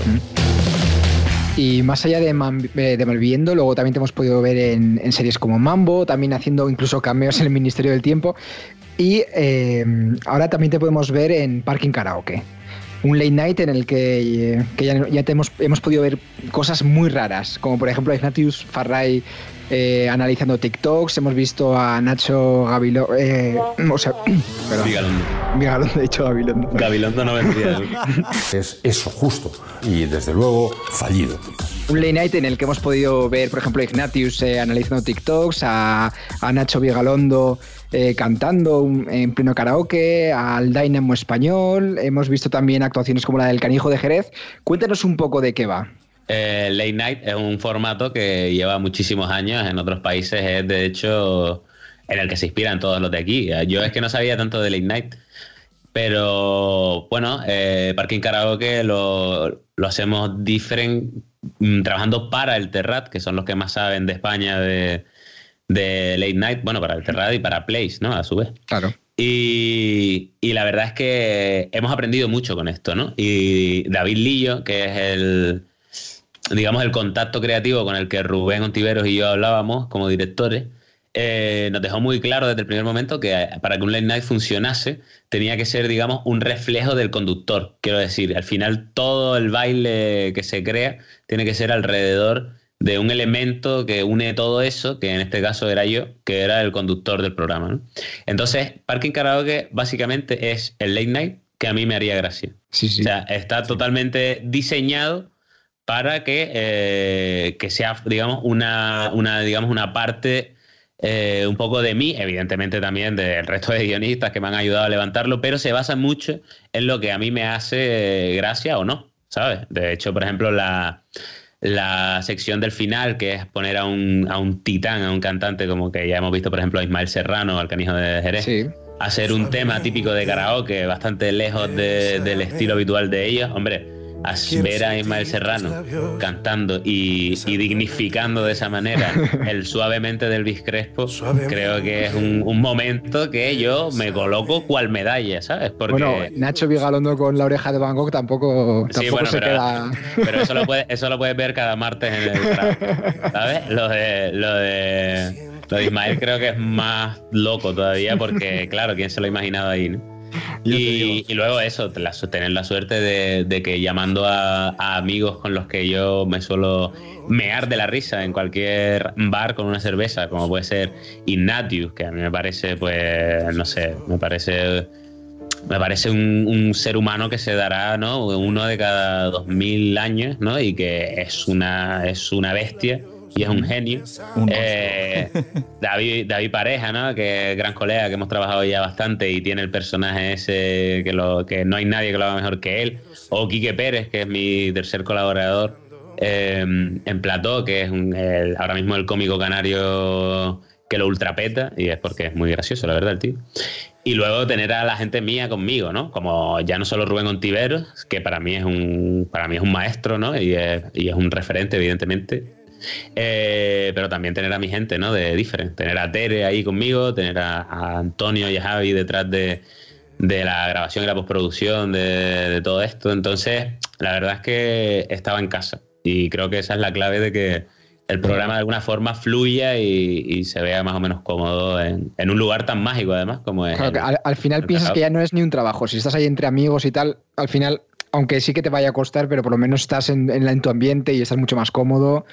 Speaker 5: Y más allá de, Man- eh, de Malviviendo, luego también te hemos podido ver en, series como Mambo, también haciendo incluso cameos en el Ministerio del Tiempo. Y eh, ahora también te podemos ver en Parking Karaoke. un late night en el que, eh, que ya, ya hemos, hemos podido ver cosas muy raras, como por ejemplo Ignatius Farray eh, analizando TikToks, hemos visto a Nacho Gabilondo, eh, o sea, [clears throat] perdón,
Speaker 13: Vigalondo.
Speaker 5: Vigalondo, he dicho Gabilondo.
Speaker 13: Gabilondo no vendría. [laughs]
Speaker 15: Es eso, justo. Y desde luego, fallido.
Speaker 5: Un late night en el que hemos podido ver, por ejemplo, a Ignatius eh, analizando TikToks, a, a Nacho Vigalondo eh, cantando un- en pleno karaoke, al Dynamo español. Hemos visto también actuaciones como la del Canijo de Jerez. Cuéntanos un poco de qué va.
Speaker 13: Eh, late Night es un formato que lleva muchísimos años en otros países, es de hecho en el que se inspiran todos los de aquí. Yo es que no sabía tanto de Late Night, pero bueno, eh, Parking Karaoke lo, lo hacemos different, mm, trabajando para el Terrat, que son los que más saben de España de, de Late Night, bueno, para el Terrat y para Place, ¿no? A su vez.
Speaker 5: Claro.
Speaker 13: Y, y la verdad es que hemos aprendido mucho con esto, ¿no? Y David Lillo, que es el, digamos, el contacto creativo con el que Rubén Ontiveros y yo hablábamos como directores, eh, nos dejó muy claro desde el primer momento que eh, para que un late night funcionase tenía que ser, digamos, un reflejo del conductor. Quiero decir, al final todo el baile que se crea tiene que ser alrededor de un elemento que une todo eso, que en este caso era yo, que era el conductor del programa. ¿no? Entonces, Parking Karaoke básicamente es el late night que a mí me haría gracia. O sea, está totalmente diseñado para que, eh, que sea, digamos, una, una, digamos, una parte eh, un poco de mí, evidentemente también del resto de guionistas que me han ayudado a levantarlo, pero se basa mucho en lo que a mí me hace eh, gracia o no, ¿sabes? De hecho, por ejemplo, la, la sección del final, que es poner a un, a un titán, a un cantante, como que ya hemos visto, por ejemplo, a Ismael Serrano, al canijo de Jerez, hacer un tema típico de karaoke, bastante lejos de- del estilo habitual de ellos, hombre. A ver a Ismael Serrano cantando y, y dignificando de esa manera el [laughs] suavemente del Crespo, creo que es un, un momento que yo me coloco cual medalla, ¿sabes? Porque
Speaker 5: Bueno, Nacho Vigalondo con la oreja de Van Gogh tampoco,
Speaker 13: Sí,
Speaker 5: tampoco
Speaker 13: bueno,
Speaker 5: se
Speaker 13: pero,
Speaker 5: queda.
Speaker 13: pero eso, lo puedes, eso lo puedes ver cada martes en el [laughs] ¿sabes? Lo de, lo de, lo de Ismael creo que es más loco todavía porque, claro, ¿quién se lo ha imaginado ahí? no? [laughs] Y, y luego eso, la- tener la suerte de, de que llamando a, a amigos con los que yo me suelo mear de la risa en cualquier bar con una cerveza, como puede ser Ignatius, que a mí me parece, pues, no sé, me parece me parece un, un ser humano que se dará, ¿no? Uno de cada dos mil años, ¿no? Y que es una, es una bestia y es un genio. Eh, [laughs] David, David Pareja, ¿no? Que es gran colega, que hemos trabajado ya bastante y tiene el personaje ese que, lo, que no hay nadie que lo haga mejor que él. O Quique Pérez, que es mi tercer colaborador eh, en Plató, que es un- el- ahora mismo el cómico canario que lo ultrapeta y es porque es muy gracioso, la verdad, el tío. Y luego tener a la gente mía conmigo, ¿no? Como ya no solo Rubén Ontiveros, que para mí es un, para mí es un maestro, ¿no? Y es, y es un referente, evidentemente. Eh, pero también tener a mi gente, ¿no? De Different. Tener a Tere ahí conmigo, tener a, a Antonio y a Javi detrás de, de la grabación y la postproducción de, de todo esto. Entonces, la verdad es que estaba en casa. Y creo que esa es la clave de que el programa de alguna forma fluya y, y se vea más o menos cómodo en, en un lugar tan mágico, además, como es.
Speaker 5: Claro, que
Speaker 13: el-
Speaker 5: al, al final piensas que ya no es ni un trabajo. Si estás ahí entre amigos y tal, al final, aunque sí que te vaya a costar, pero por lo menos estás en, en, la- en tu ambiente y estás mucho más cómodo.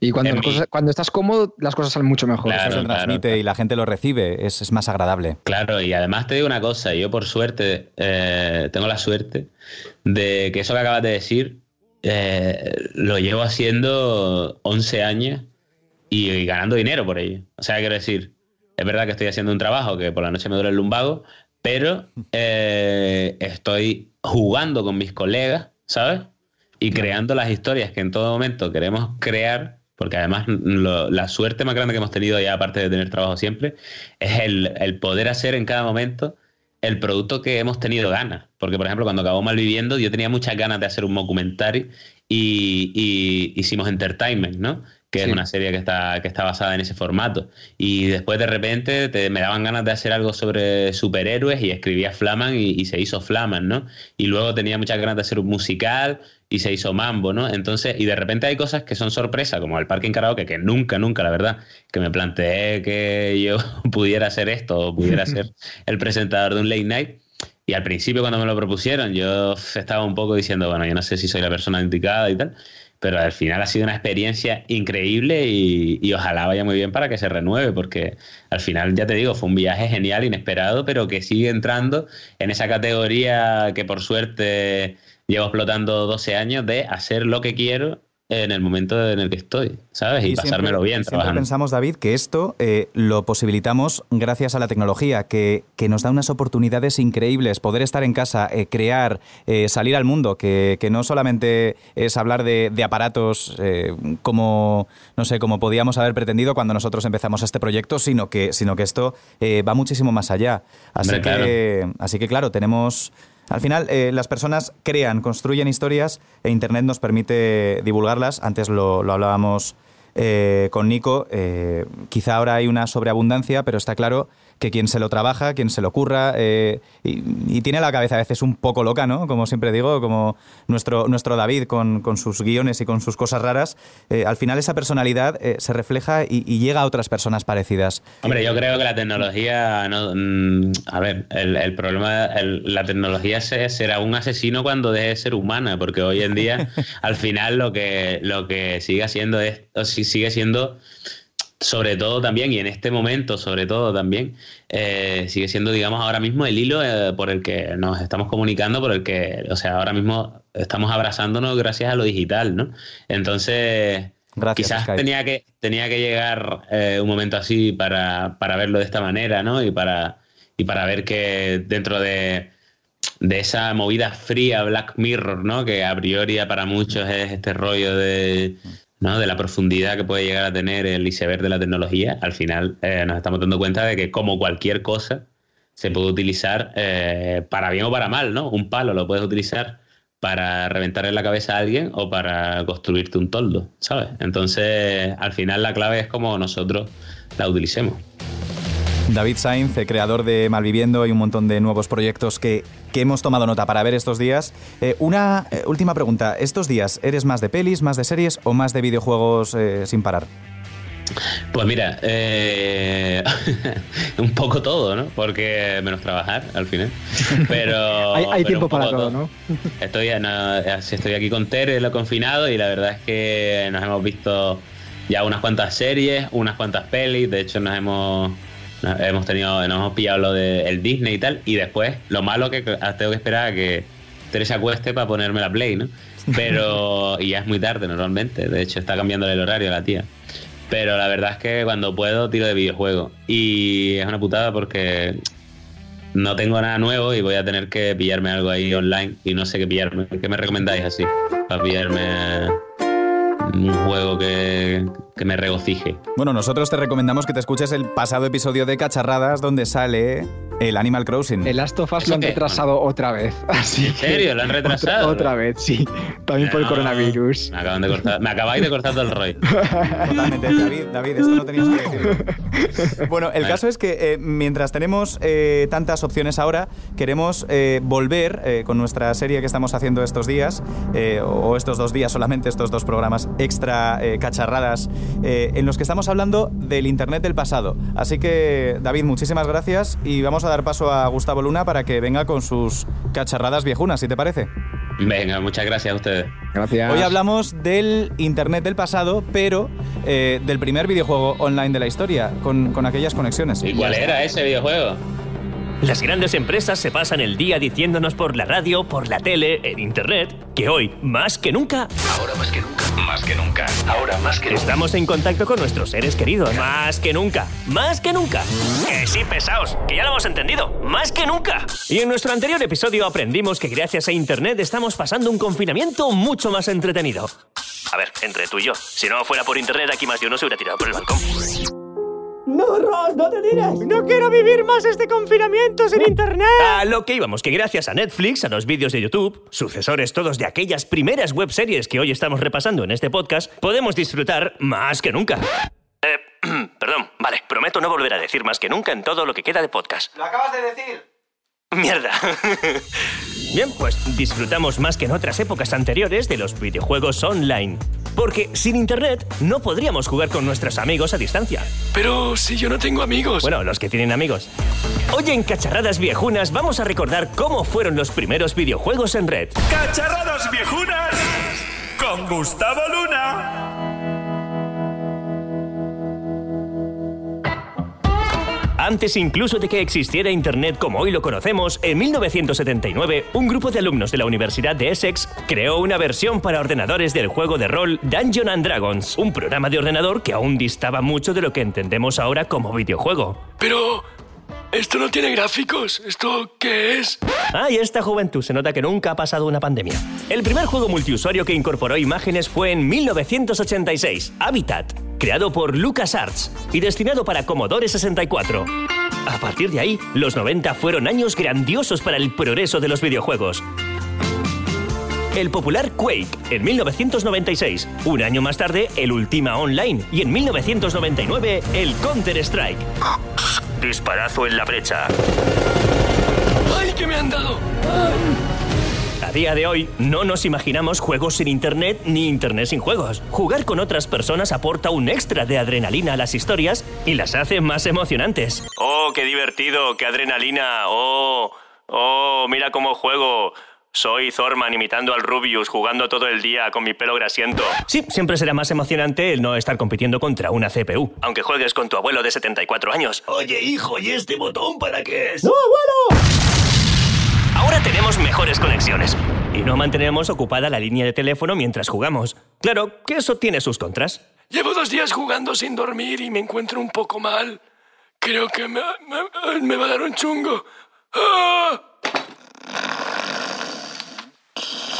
Speaker 5: Y cuando, las cosas- cuando estás cómodo, las cosas salen mucho mejor.
Speaker 3: Eso se transmite y la gente lo recibe, es, es más agradable.
Speaker 13: Claro, y además te digo una cosa, yo por suerte, eh, tengo la suerte de que eso que acabas de decir, eh, lo llevo haciendo 11 años y, y ganando dinero por ello. O sea, quiero decir, es verdad que estoy haciendo un trabajo que por la noche me duele el lumbago, pero eh, estoy jugando con mis colegas, ¿sabes? Y creando las historias que en todo momento queremos crear, porque además lo- la suerte más grande que hemos tenido ya, aparte de tener trabajo siempre, es el, el poder hacer en cada momento el producto que hemos tenido ganas. Porque, por ejemplo, cuando acabó Malviviendo, yo tenía muchas ganas de hacer un documentary y, y hicimos Entertainment, ¿no? Que es una serie que está, que está basada en ese formato. Y después, de repente, te- me daban ganas de hacer algo sobre superhéroes y escribía Flaman y, y se hizo Flaman, ¿no? Y luego tenía muchas ganas de hacer un musical y se hizo Mambo, ¿no? Entonces, y de repente hay cosas que son sorpresa, como el Parking Karaoke, que nunca, nunca, la verdad, que me planteé que yo [laughs] pudiera hacer esto o pudiera ser [laughs] el presentador de un late night. Y al principio cuando me lo propusieron yo estaba un poco diciendo, bueno, yo no sé si soy la persona indicada y tal, pero al final ha sido una experiencia increíble y, ojalá vaya muy bien para que se renueve, porque al final, ya te digo, fue un viaje genial, inesperado, pero que sigue entrando en esa categoría que por suerte llevo explotando 12 años de hacer lo que quiero en el momento en el que estoy, ¿sabes? Y,
Speaker 3: Y
Speaker 13: pasármelo
Speaker 3: siempre-
Speaker 13: bien
Speaker 3: y siempre pensamos, David, que esto eh, lo posibilitamos gracias a la tecnología, que, que nos da unas oportunidades increíbles, poder estar en casa, eh, crear, eh, salir al mundo, que, que no solamente es hablar de, de aparatos como, no sé, como podíamos haber pretendido cuando nosotros empezamos este proyecto, sino que, sino que esto va muchísimo más allá. Así,
Speaker 13: Hombre,
Speaker 3: que, así que, claro, tenemos... Al final, eh, las personas crean, construyen historias e Internet nos permite divulgarlas. Antes lo, lo hablábamos eh, con Nico. eh, quizá ahora hay una sobreabundancia, pero está claro que quien se lo trabaja, quien se lo curra eh, y, y tiene la cabeza a veces un poco loca, ¿no? Como siempre digo, como nuestro, nuestro David con, con sus guiones y con sus cosas raras, eh, al final esa personalidad eh, se refleja y, y llega a otras personas parecidas.
Speaker 13: Hombre, yo creo que la tecnología, no, mm, a ver, el, el problema, el- la tecnología se- será un asesino cuando deje de ser humana, porque hoy en día, [laughs] al final, lo que, lo que sigue haciendo es, o si- sigue siendo, sobre todo también, y en este momento, sobre todo también, eh, sigue siendo, digamos, ahora mismo el hilo eh, por el que nos estamos comunicando, por el que, o sea, ahora mismo estamos abrazándonos gracias a lo digital, ¿no? Entonces,
Speaker 3: Gracias,
Speaker 13: quizás
Speaker 3: Skype.
Speaker 13: tenía que, tenía que llegar eh, un momento así para, para verlo de esta manera, ¿no? Y para, y para ver que dentro de, de esa movida fría Black Mirror, ¿no? Que a priori para muchos es este rollo de, de la profundidad que puede llegar a tener el iceberg de la tecnología, al final eh, nos estamos dando cuenta de que como cualquier cosa se puede utilizar eh, para bien o para mal, ¿no? Un palo lo puedes utilizar para reventarle la cabeza a alguien o para construirte un toldo, ¿sabes? Entonces, al final la clave es como nosotros la utilicemos.
Speaker 3: David Sainz, creador de Malviviendo y un montón de nuevos proyectos que, que hemos tomado nota para ver estos días. Eh, una eh, última pregunta. ¿Estos días eres más de pelis, más de series o más de videojuegos eh, sin parar?
Speaker 13: Pues mira, eh, [laughs] un poco todo, ¿no? Porque menos trabajar al final. Pero. [laughs]
Speaker 5: hay hay
Speaker 13: pero
Speaker 5: tiempo para todo, ¿no?
Speaker 13: Estoy, no, estoy aquí con Tere, lo confinado, y la verdad es que nos hemos visto ya unas cuantas series, unas cuantas pelis. De hecho, nos hemos. Nos hemos tenido, nos hemos pillado lo del Disney y tal. Y después, lo malo que tengo que esperar a que Tere se acueste para ponerme la Play, ¿no? Pero. [laughs] y ya es muy tarde normalmente. De hecho, está cambiando el horario la tía. Pero la verdad es que cuando puedo tiro de videojuego. Y es una putada porque no tengo nada nuevo y voy a tener que pillarme algo ahí online y no sé qué pillarme. ¿Qué me recomendáis así? Para pillarme un juego que, que me regocije.
Speaker 3: Bueno, nosotros te recomendamos que te escuches el pasado episodio de Cacharradas donde sale el Animal Crossing.
Speaker 5: El Last of Us
Speaker 13: ¿Eso
Speaker 5: lo han
Speaker 13: qué?
Speaker 5: retrasado otra vez. [laughs] Así
Speaker 13: ¿En serio? ¿Lo han retrasado?
Speaker 5: Otra, otra vez, sí. También por el
Speaker 13: No.
Speaker 5: coronavirus.
Speaker 13: Me, acaban de cortar, me acabáis de cortar todo el rollo. [laughs]
Speaker 3: Totalmente, David, David, esto no tenías que decirlo. [laughs] Bueno, el caso es que eh, mientras tenemos eh, tantas opciones ahora, queremos eh, volver eh, con nuestra serie que estamos haciendo estos días, eh, o estos dos días solamente, estos dos programas extra eh, cacharradas, eh, en los que estamos hablando del Internet del pasado. Así que, David, muchísimas gracias y vamos a dar paso a Gustavo Luna para que venga con sus cacharradas viejunas, si te parece.
Speaker 13: Venga, muchas gracias a ustedes.
Speaker 5: Gracias.
Speaker 3: Hoy hablamos del Internet del pasado, pero eh, del primer videojuego online de la historia, con, con aquellas conexiones.
Speaker 13: ¿Y cuál era ese videojuego?
Speaker 16: Las grandes empresas se pasan el día diciéndonos por la radio, por la tele, en internet, que hoy, más que nunca,
Speaker 17: Ahora más que nunca. Más que nunca. Ahora más que nunca.
Speaker 16: estamos en contacto con nuestros seres queridos. Más que nunca. Más que nunca. Que sí, pesaos, que ya lo hemos entendido. Más que nunca. Y en nuestro anterior episodio aprendimos que gracias a internet estamos pasando un confinamiento mucho más entretenido. A ver, entre tú y yo. Si no fuera por internet, aquí más de uno se hubiera tirado por el balcón.
Speaker 18: No, Ross, no te tires. No quiero vivir más este confinamiento sin internet.
Speaker 16: A lo que íbamos, que gracias a Netflix, a los vídeos de YouTube, sucesores todos de aquellas primeras webseries que hoy estamos repasando en este podcast, podemos disfrutar más que nunca. Eh, [clears throat] perdón, vale, prometo no volver a decir más que nunca en todo lo que queda de podcast.
Speaker 3: Lo acabas de decir.
Speaker 16: Mierda. [laughs] Bien, pues disfrutamos más que en otras épocas anteriores de los videojuegos online. Porque sin internet no podríamos jugar con nuestros amigos a distancia.
Speaker 19: Pero si yo no tengo amigos.
Speaker 16: Bueno, los que tienen amigos. Hoy en Cacharradas Viejunas vamos a recordar cómo fueron los primeros videojuegos en red.
Speaker 20: ¡Cacharradas viejunas! Con Gustavo Luna.
Speaker 16: Antes incluso de que existiera Internet como hoy lo conocemos, en 1979, un grupo de alumnos de la Universidad de Essex creó una versión para ordenadores del juego de rol Dungeon and Dragons, un programa de ordenador que aún distaba mucho de lo que entendemos ahora como videojuego.
Speaker 19: Pero... Esto no tiene gráficos. ¿Esto qué es?
Speaker 16: Ah, y esta juventud se nota que nunca ha pasado una pandemia. El primer juego multiusuario que incorporó imágenes fue en 1986, Habitat, creado por LucasArts y destinado para Commodore 64. A partir de ahí, los 90 fueron años grandiosos para el progreso de los videojuegos. El popular Quake en 1996, un año más tarde el Ultima Online y en 1999 el Counter-Strike. Disparazo en la brecha.
Speaker 19: ¡Ay, que me han dado!
Speaker 16: A día de hoy no nos imaginamos juegos sin internet ni internet sin juegos. Jugar con otras personas aporta un extra de adrenalina a las historias y las hace más emocionantes. Oh, qué divertido, qué adrenalina. Oh, oh, mira cómo juego. Soy Thorman imitando al Rubius, jugando todo el día con mi pelo grasiento. Sí, siempre será más emocionante el no estar compitiendo contra una CPU, aunque juegues con tu abuelo de 74 años.
Speaker 8: Oye, hijo, ¿y este botón para qué es?
Speaker 18: ¡No, abuelo!
Speaker 16: Ahora tenemos mejores conexiones y no mantenemos ocupada la línea de teléfono mientras jugamos. Claro que eso tiene sus contras.
Speaker 19: Llevo dos días jugando sin dormir y me encuentro un poco mal. Creo que me, me- me va a dar un chungo. ¡Ah!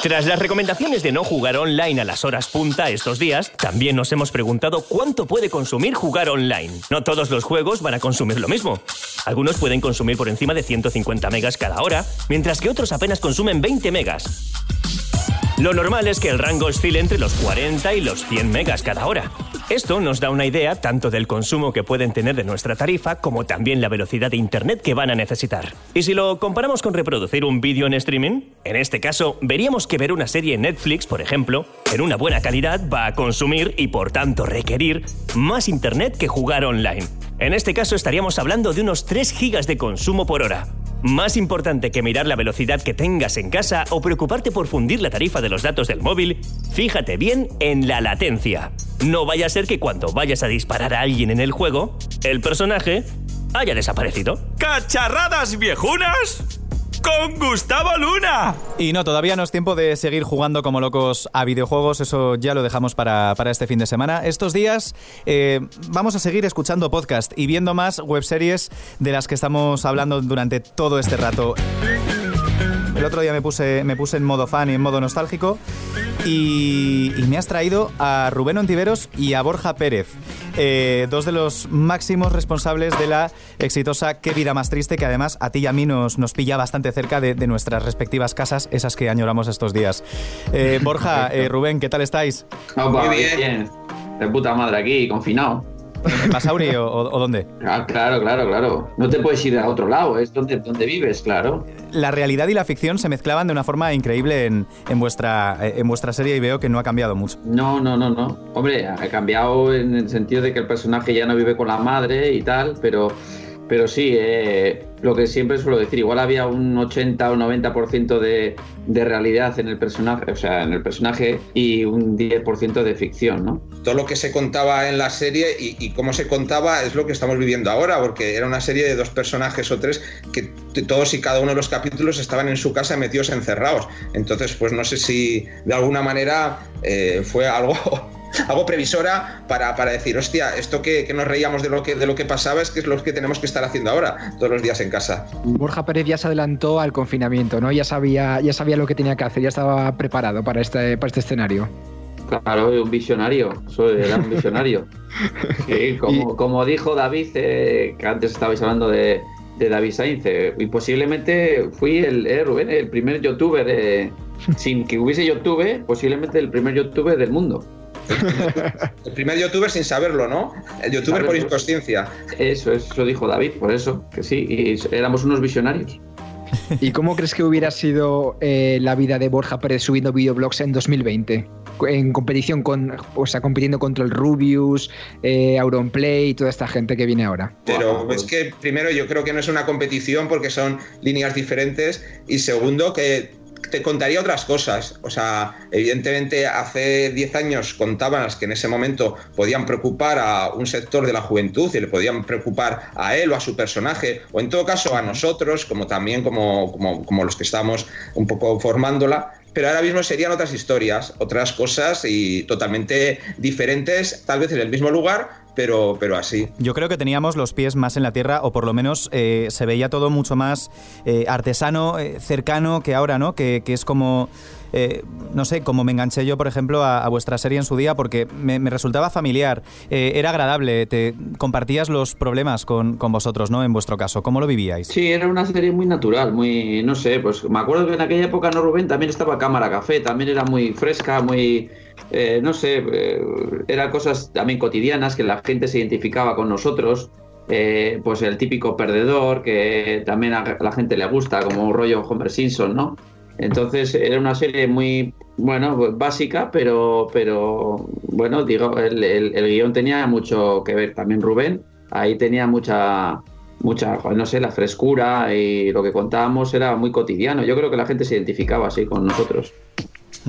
Speaker 16: Tras las recomendaciones de no jugar online a las horas punta estos días, también nos hemos preguntado cuánto puede consumir jugar online. No todos los juegos van a consumir lo mismo. Algunos pueden consumir por encima de 150 megas cada hora, mientras que otros apenas consumen 20 megas. Lo normal es que el rango oscile entre los 40 y los 100 megas cada hora. Esto nos da una idea tanto del consumo que pueden tener de nuestra tarifa como también la velocidad de internet que van a necesitar. Y si lo comparamos con reproducir un vídeo en streaming, en este caso veríamos que ver una serie en Netflix, por ejemplo, en una buena calidad va a consumir y por tanto requerir más internet que jugar online. En este caso estaríamos hablando de unos 3 gigas de consumo por hora. Más importante que mirar la velocidad que tengas en casa o preocuparte por fundir la tarifa de los datos del móvil, fíjate bien en la latencia. No vaya a ser que cuando vayas a disparar a alguien en el juego, el personaje haya desaparecido.
Speaker 20: ¡Cacharradas viejunas! Con Gustavo Luna.
Speaker 3: Y no, todavía no es tiempo de seguir jugando como locos a videojuegos, eso ya lo dejamos para, para este fin de semana. Estos días eh, vamos a seguir escuchando podcast y viendo más webseries de las que estamos hablando durante todo este rato. El otro día me puse, me puse en modo fan y en modo nostálgico y, y me has traído a Rubén Ontiveros y a Borja Pérez, eh, dos de los máximos responsables de la exitosa Qué vida más triste, que además a ti y a mí nos, nos pilla bastante cerca de, de nuestras respectivas casas, esas que añoramos estos días. Eh, Borja, eh, Rubén, ¿qué tal estáis?
Speaker 21: Opa, Muy bien. De puta madre aquí, confinado.
Speaker 3: ¿En o, dónde?
Speaker 21: Ah, claro, claro, claro. No te puedes ir a otro lado, es donde, donde vives, claro.
Speaker 3: La realidad y la ficción se mezclaban de una forma increíble en, en vuestra, en vuestra serie y veo que no ha cambiado mucho.
Speaker 21: No, no, no, no. Hombre, ha cambiado en el sentido de que el personaje ya no vive con la madre y tal, pero, pero sí, eh, lo que siempre suelo decir, igual había un 80 o 90% de, de realidad en el personaje, o sea, en el personaje y un 10% de ficción, ¿no?
Speaker 22: todo lo que se contaba en la serie y, cómo se contaba es lo que estamos viviendo ahora, porque era una serie de dos personajes o tres que todos y cada uno de los capítulos estaban en su casa metidos encerrados. Entonces, pues no sé si de alguna manera eh, fue algo, algo previsora para, para decir, hostia, esto que, que nos reíamos de lo que, de lo que pasaba es que es lo que tenemos que estar haciendo ahora, todos los días en casa.
Speaker 5: Borja Pérez ya se adelantó al confinamiento, ¿no? Ya sabía, ya sabía lo que tenía que hacer, ya estaba preparado para este, para este escenario.
Speaker 21: Claro, un visionario, soy- era un visionario. [laughs] Sí, como, como dijo David, eh, que antes estabais hablando de, de David Sainz, eh, y posiblemente fui el, eh, Rubén, el primer youtuber, de, [laughs] sin que hubiese youtuber, posiblemente el primer youtuber del mundo.
Speaker 22: El primer youtuber sin saberlo, ¿no? El youtuber por inconsciencia.
Speaker 21: Eso, eso dijo David, por eso, que sí, y éramos unos visionarios.
Speaker 5: ¿Y cómo crees que hubiera sido eh, la vida de Borja Pérez subiendo videoblogs en 2020? en competición con, o sea, compitiendo contra el Rubius, eh, Auronplay y toda esta gente que viene ahora.
Speaker 22: Pero es que primero yo creo que no es una competición porque son líneas diferentes y segundo que te contaría otras cosas. O sea, evidentemente hace 10 años contaban las que en ese momento podían preocupar a un sector de la juventud y le podían preocupar a él o a su personaje, o en todo caso a nosotros, como también como, como, como los que estamos un poco formándola. Pero ahora mismo serían otras historias, otras cosas y totalmente diferentes, tal vez en el mismo lugar, pero, pero así.
Speaker 3: Yo creo que teníamos los pies más en la tierra, o por lo menos eh, se veía todo mucho más eh, artesano, eh, cercano que ahora, ¿no? Que, que es como. Eh, no sé, como me enganché yo, por ejemplo, a, vuestra serie en su día, porque me, me resultaba familiar, eh, era agradable, te compartías los problemas con, con vosotros, ¿no? En vuestro caso, ¿cómo lo vivíais?
Speaker 21: Sí, era una serie muy natural, muy, no sé, pues me acuerdo que en aquella época, no Rubén, también estaba Cámara Café, también era muy fresca, muy, eh, no sé, eh, eran cosas también cotidianas que la gente se identificaba con nosotros. eh, pues el típico perdedor que también a la gente le gusta, como un rollo Homer Simpson, ¿no? Entonces era una serie muy, bueno, básica, pero, pero bueno, digo, el, el- guion tenía mucho que ver. También Rubén, ahí tenía mucha, mucha, no sé, la frescura y lo que contábamos era muy cotidiano. Yo creo que la gente se identificaba así con nosotros.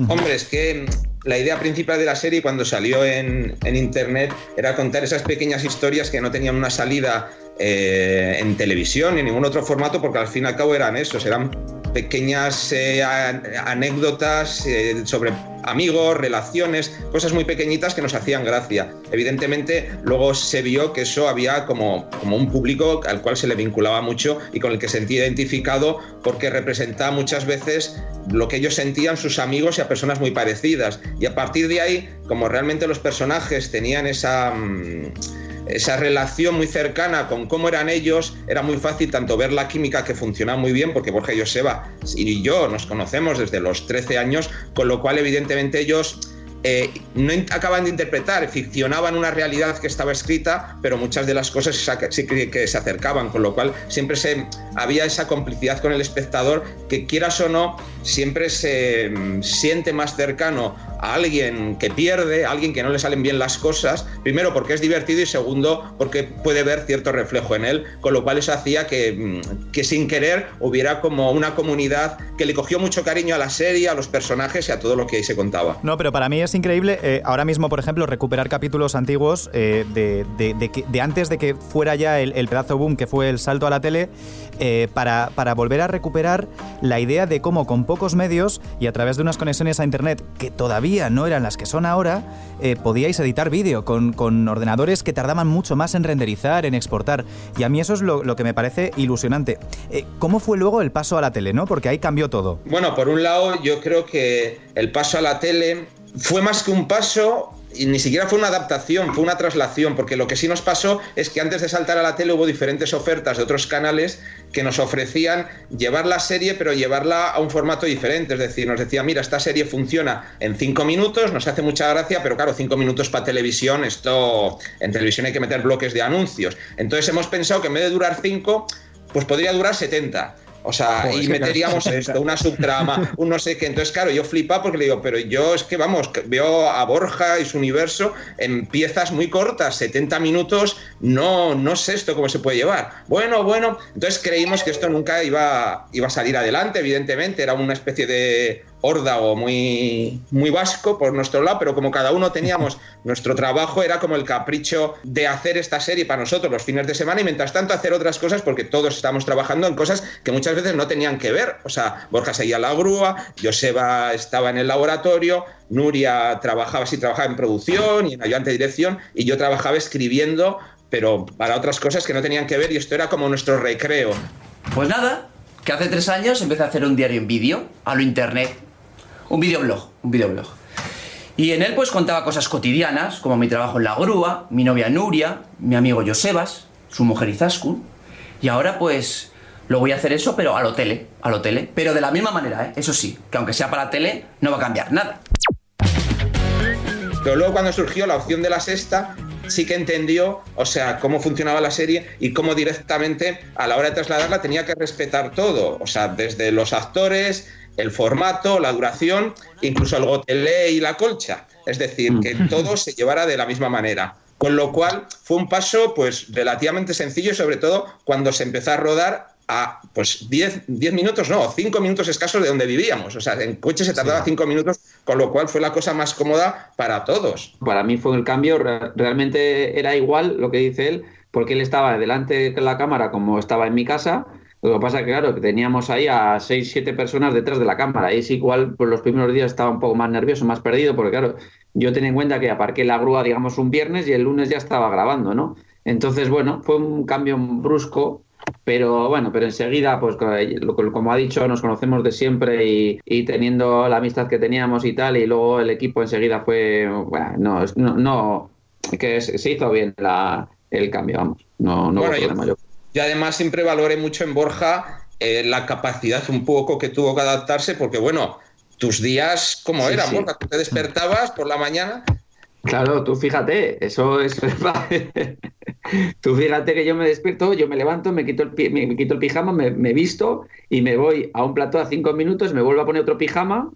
Speaker 22: Hombre, es que la idea principal de la serie cuando salió en, en internet era contar esas pequeñas historias que no tenían una salida eh, en televisión ni en ningún otro formato porque al fin y al cabo eran esos, eran pequeñas eh, anécdotas eh, sobre amigos, relaciones, cosas muy pequeñitas que nos hacían gracia. Evidentemente luego se vio que eso había como, como un público al cual se le vinculaba mucho y con el que se sentía identificado porque representaba muchas veces lo que ellos sentían sus amigos y a personas muy parecidas. Y a partir de ahí, como realmente los personajes tenían esa... mm, esa relación muy cercana con cómo eran ellos, era muy fácil tanto ver la química que funcionaba muy bien, porque Borja Joseba y yo nos conocemos desde los 13 años, con lo cual evidentemente ellos eh, no acaban de interpretar, ficcionaban una realidad que estaba escrita, pero muchas de las cosas sa- sí que, que se acercaban, con lo cual siempre se, había esa complicidad con el espectador que quieras o no, siempre se mm, siente más cercano a alguien que pierde, a alguien que no le salen bien las cosas, primero porque es divertido y segundo porque puede ver cierto reflejo en él, con lo cual eso hacía que, mm, que sin querer hubiera como una comunidad que le cogió mucho cariño a la serie, a los personajes y a todo lo que ahí se contaba.
Speaker 3: No, pero para mí es increíble eh, ahora mismo, por ejemplo, recuperar capítulos antiguos eh, de, de- antes de que fuera ya el, el pedazo boom que fue el salto a la tele, eh, para, para volver a recuperar la idea de cómo con pocos medios y a través de unas conexiones a internet que todavía no eran las que son ahora, eh, podíais editar vídeo con, con ordenadores que tardaban mucho más en renderizar, en exportar. Y a mí eso es lo, lo que me parece ilusionante. Eh, ¿Cómo fue luego el paso a la tele, no? Porque ahí cambió todo.
Speaker 22: Bueno, por un lado, yo creo que el paso a la tele fue más que un paso y ni siquiera fue una adaptación, fue una traslación, porque lo que sí nos pasó es que antes de saltar a la tele hubo diferentes ofertas de otros canales que nos ofrecían llevar la serie, pero llevarla a un formato diferente. Es decir, nos decía, mira, esta serie funciona en cinco minutos, nos hace mucha gracia, pero claro, cinco minutos para televisión, esto en televisión hay que meter bloques de anuncios. Entonces hemos pensado que en vez de durar cinco, pues podría durar 70. O sea,
Speaker 5: Joder,
Speaker 22: y meteríamos
Speaker 5: claro. [laughs]
Speaker 22: esto, una subtrama, un no sé qué. Entonces, claro, yo flipaba porque le digo, pero yo es que vamos, veo a Borja y su universo en piezas muy cortas, 70 minutos, no, no sé esto cómo se puede llevar. Bueno, bueno, entonces creímos que esto nunca iba, iba a salir adelante, evidentemente, era una especie de órdago muy, muy vasco por nuestro lado, pero como cada uno teníamos [laughs] nuestro trabajo, era como el capricho de hacer esta serie para nosotros los fines de semana y mientras tanto hacer otras cosas porque todos estamos trabajando en cosas que muchas veces no tenían que ver. O sea, Borja seguía la grúa, Joseba estaba en el laboratorio, Nuria trabajaba, sí trabajaba en producción y en ayudante de dirección y yo trabajaba escribiendo, pero para otras cosas que no tenían que ver y esto era como nuestro recreo.
Speaker 23: Pues nada, que hace tres años empecé a hacer un diario en vídeo, a lo internet. Un videoblog, un videoblog. Y en él pues contaba cosas cotidianas, como mi trabajo en la grúa, mi novia Nuria, mi amigo Josebas, su mujer Izaskun. Y ahora pues lo voy a hacer eso, pero a lo tele, a lo tele. Pero de la misma manera, ¿eh? Eso sí, que aunque sea para tele, no va a cambiar nada.
Speaker 22: Pero luego cuando surgió la opción de la sexta, sí que entendió, o sea, cómo funcionaba la serie y cómo directamente a la hora de trasladarla tenía que respetar todo, o sea, desde los actores, el formato, la duración, incluso el gotelé y la colcha. Es decir, que todo se llevara de la misma manera. Con lo cual fue un paso pues relativamente sencillo sobre todo cuando se empezó a rodar a pues 10, 10 minutos, no, 5 minutos escasos de donde vivíamos. O sea, en coche se tardaba 5 minutos, con lo cual fue la cosa más cómoda para todos.
Speaker 21: Para mí fue el cambio, re- realmente era igual lo que dice él, porque él estaba delante de la cámara como estaba en mi casa. Lo que pasa que, claro, que teníamos ahí a 6, 7 personas detrás de la cámara. Y es igual, pues los primeros días estaba un poco más nervioso, más perdido, porque, claro, yo tenía en cuenta que aparqué la grúa, digamos, un viernes y el lunes ya estaba grabando, ¿no? Entonces, bueno, fue un cambio brusco, pero bueno, pero enseguida, pues co- como ha dicho, nos conocemos de siempre y, y teniendo la amistad que teníamos y tal, y luego el equipo enseguida fue, bueno, no, no, no, que se hizo bien la, el cambio, vamos, no, no hubo
Speaker 22: Bueno,
Speaker 21: problema. Yo-
Speaker 22: Yo además siempre valoré mucho en Borja eh, la capacidad un poco que tuvo que adaptarse, porque bueno, tus días, ¿cómo
Speaker 21: Sí,
Speaker 22: eran,
Speaker 21: sí.
Speaker 22: Borja? Tú te despertabas por la mañana.
Speaker 21: Claro, tú fíjate, eso es. [laughs] tú fíjate que yo me despierto, yo me levanto, me quito el, pi- me, me quito el pijama, me, me visto y me voy a un plató a cinco minutos, me vuelvo a poner otro pijama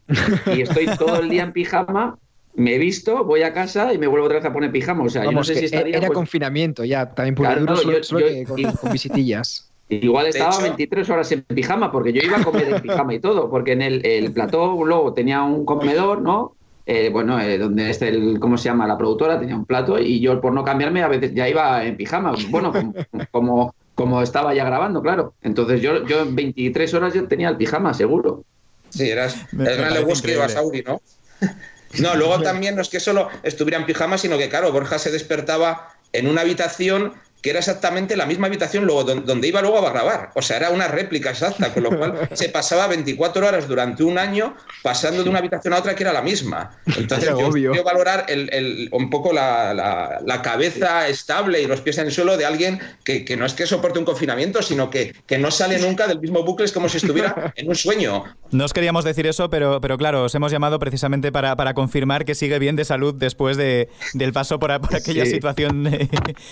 Speaker 21: y estoy todo el día en pijama, me visto, voy a casa y me vuelvo otra vez a poner pijama. O sea, yo no sé
Speaker 5: que
Speaker 21: si estaría.
Speaker 5: era
Speaker 21: pues,
Speaker 5: confinamiento ya, también y
Speaker 21: Claro,
Speaker 5: duro,
Speaker 21: no,
Speaker 5: solo,
Speaker 21: yo-
Speaker 5: solo
Speaker 21: yo-
Speaker 5: que con, [laughs] con visitillas.
Speaker 21: Igual estaba
Speaker 5: hecho-
Speaker 21: 23 horas en pijama, porque yo iba a comer en pijama y todo, porque en el, el plató luego tenía un comedor, ¿no? Eh, bueno, eh, donde está el, ¿cómo se llama? La productora tenía un plato y yo por no cambiarme a veces ya iba en pijama. Bueno, [laughs] como, como, como estaba ya grabando, claro. Entonces yo, yo en 23 horas yo tenía el pijama, seguro.
Speaker 22: Sí, eras Lebowski de
Speaker 21: increíble.
Speaker 22: Basauri, ¿no? [laughs] No, luego también no es que solo estuviera en pijama, sino que, claro, Borja se despertaba en una habitación que era exactamente la misma habitación luego don- donde iba luego a grabar. O sea, era una réplica exacta, con lo cual se pasaba 24 horas durante un año pasando de una habitación a otra que era la misma. Entonces, yo quiero valorar el- el- un poco la, la- la cabeza estable y los pies en el suelo de alguien que, que no es que soporte un confinamiento, sino que, que no sale nunca del mismo bucle, es como si estuviera [laughs] en un sueño.
Speaker 3: No os queríamos decir eso, pero, pero claro, os hemos llamado precisamente para, para confirmar que sigue bien de salud después de, del paso por, aquella
Speaker 22: Sí.
Speaker 3: situación eh,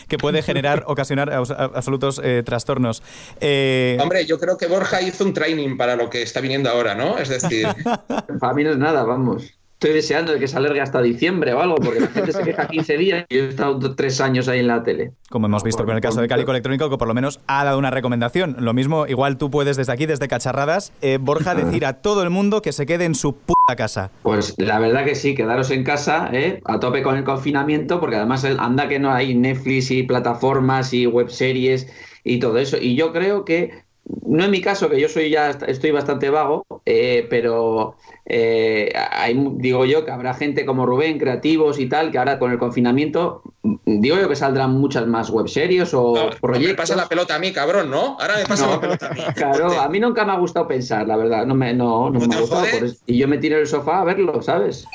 Speaker 3: que puede generar, ocasionar abs- absolutos eh, trastornos. Eh,
Speaker 22: Hombre, yo creo que Borja hizo un training para lo que está viniendo ahora, ¿no? Es decir, [laughs]
Speaker 21: Para mí no es nada, vamos. Estoy deseando de que se alargue hasta diciembre o algo, porque la gente se queja 15 días y yo he estado do- tres años ahí en la tele.
Speaker 3: como hemos visto con el caso de Cálico Electrónico, que por lo menos ha dado una recomendación. Lo mismo, igual tú puedes desde aquí, desde Cacharradas, eh, Borja, [laughs] decir a todo el mundo que se quede en su puta casa.
Speaker 21: Pues la verdad que sí, quedaros en casa, ¿eh? a tope con el confinamiento, porque además eh, anda que no hay Netflix y plataformas y webseries y todo eso. Y yo creo que, no en mi caso, que yo soy ya estoy bastante vago, eh, pero eh, hay, digo yo que habrá gente como Rubén, creativos y tal, que ahora con el confinamiento, mm, digo yo que saldrán muchas más webseries o
Speaker 22: me
Speaker 21: proyectos.
Speaker 22: pasa la pelota a mí, cabrón, ¿no? Ahora me pasa
Speaker 21: No,
Speaker 22: la pelota a mí.
Speaker 21: Claro, a mí nunca me ha gustado pensar, la verdad. No me, no, no me ha gustado. por eso- Y yo me tiré en el sofá a verlo, ¿sabes?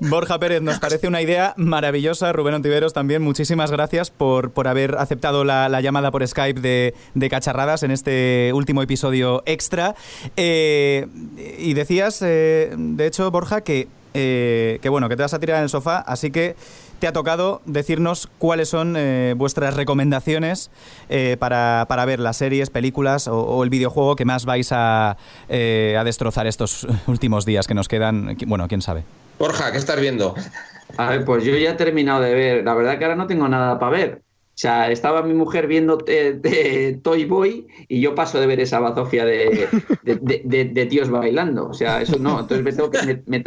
Speaker 3: Borja Pérez, nos parece una idea maravillosa. Rubén Ontiveros también, muchísimas gracias por, por haber aceptado la, la llamada por Skype de, de Cacharradas en este último episodio extra. Eh, y decías, eh, de hecho, Borja, que, eh, que bueno, que te vas a tirar en el sofá, así que te ha tocado decirnos cuáles son eh, vuestras recomendaciones eh, para, para ver las series, películas o, el videojuego que más vais a, a destrozar estos últimos días que nos quedan. Bueno, quién sabe.
Speaker 22: Borja, ¿qué estás viendo?
Speaker 21: A ver, pues yo ya he terminado de ver. La verdad que ahora no tengo nada para ver. O sea, estaba mi mujer viendo eh, Toy Boy y yo paso de ver esa bazofia de, tíos bailando. O sea, eso no. Entonces me tengo que, me,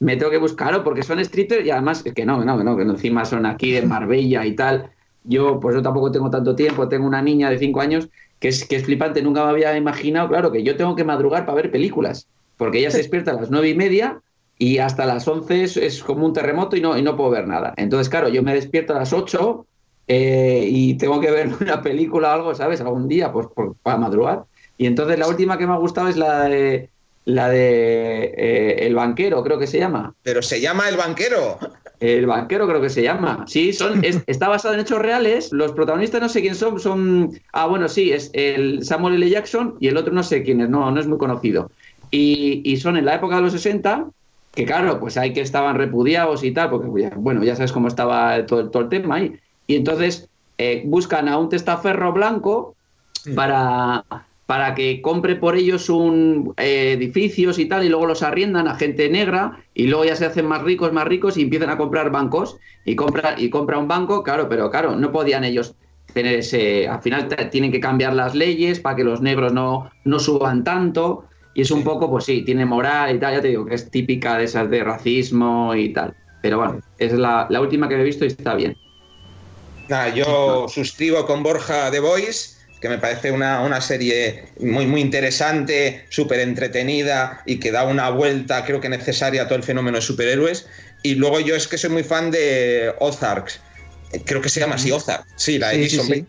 Speaker 21: me tengo que buscarlo porque son streeters y además es que no, no, no, que encima son aquí de Marbella y tal. Yo, pues yo tampoco tengo tanto tiempo. Tengo una niña de 5 años que es, que es flipante. Nunca me había imaginado, claro, que yo tengo que madrugar para ver películas. Porque ella se despierta a las nueve y media y hasta las 11 es, es como un terremoto y no, y no puedo ver nada. Entonces, claro, yo me despierto a las 8 eh, y tengo que ver [laughs] una película o algo, ¿sabes? Algún día, pues por- para madrugar. Y entonces la última que me ha gustado es la de, la de eh, El Banquero, creo que se llama.
Speaker 22: Pero se llama El Banquero.
Speaker 21: El banquero creo que se llama. Sí, son, es- [laughs] está basado en hechos reales. Los protagonistas no sé quién son. Son. Ah, bueno, sí, es el Samuel L. Jackson y el otro no sé quién es, no, no es muy conocido. Y, y son en la época de los 60, que claro, pues hay que estaban repudiados y tal, porque bueno, ya sabes cómo estaba todo, todo el tema ahí. y entonces eh, buscan a un testaferro blanco para, para que compre por ellos un eh, edificios y tal, y luego los arriendan a gente negra, y luego ya se hacen más ricos, más ricos, y empiezan a comprar bancos, y compra, y compra un banco, claro, pero claro, no podían ellos tener ese, al final tienen que cambiar las leyes para que los negros no, no suban tanto, y es un poco, pues sí, tiene moral y tal, ya te digo que es típica de esas de racismo y tal, pero bueno, es la, la última que he visto y está bien.
Speaker 22: Nada, yo suscribo con Borja The Voice, que me parece una, una serie muy, muy interesante, súper entretenida y que da una vuelta, creo que necesaria, a todo el fenómeno de superhéroes. Y luego yo es que soy muy fan de Ozarks. Creo que se llama así Ozark. Sí, la
Speaker 5: Sí,
Speaker 22: Edison
Speaker 5: sí, sí.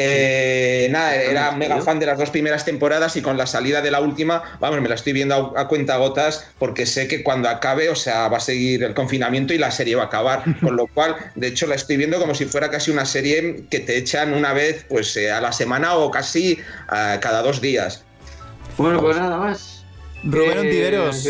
Speaker 22: Eh, nada, era
Speaker 21: ¿En
Speaker 22: mega fan de las dos primeras temporadas y con la salida de la última, vamos, me la estoy viendo a, a cuenta gotas porque sé que cuando acabe, o sea, va a seguir el confinamiento y la serie va a acabar. [laughs] Con lo cual, de hecho, la estoy viendo como si fuera casi una serie que te echan una vez pues eh, a la semana o casi eh, cada dos días.
Speaker 21: Bueno, pues nada más.
Speaker 3: Rubén
Speaker 21: Eh,
Speaker 3: Ontiveros.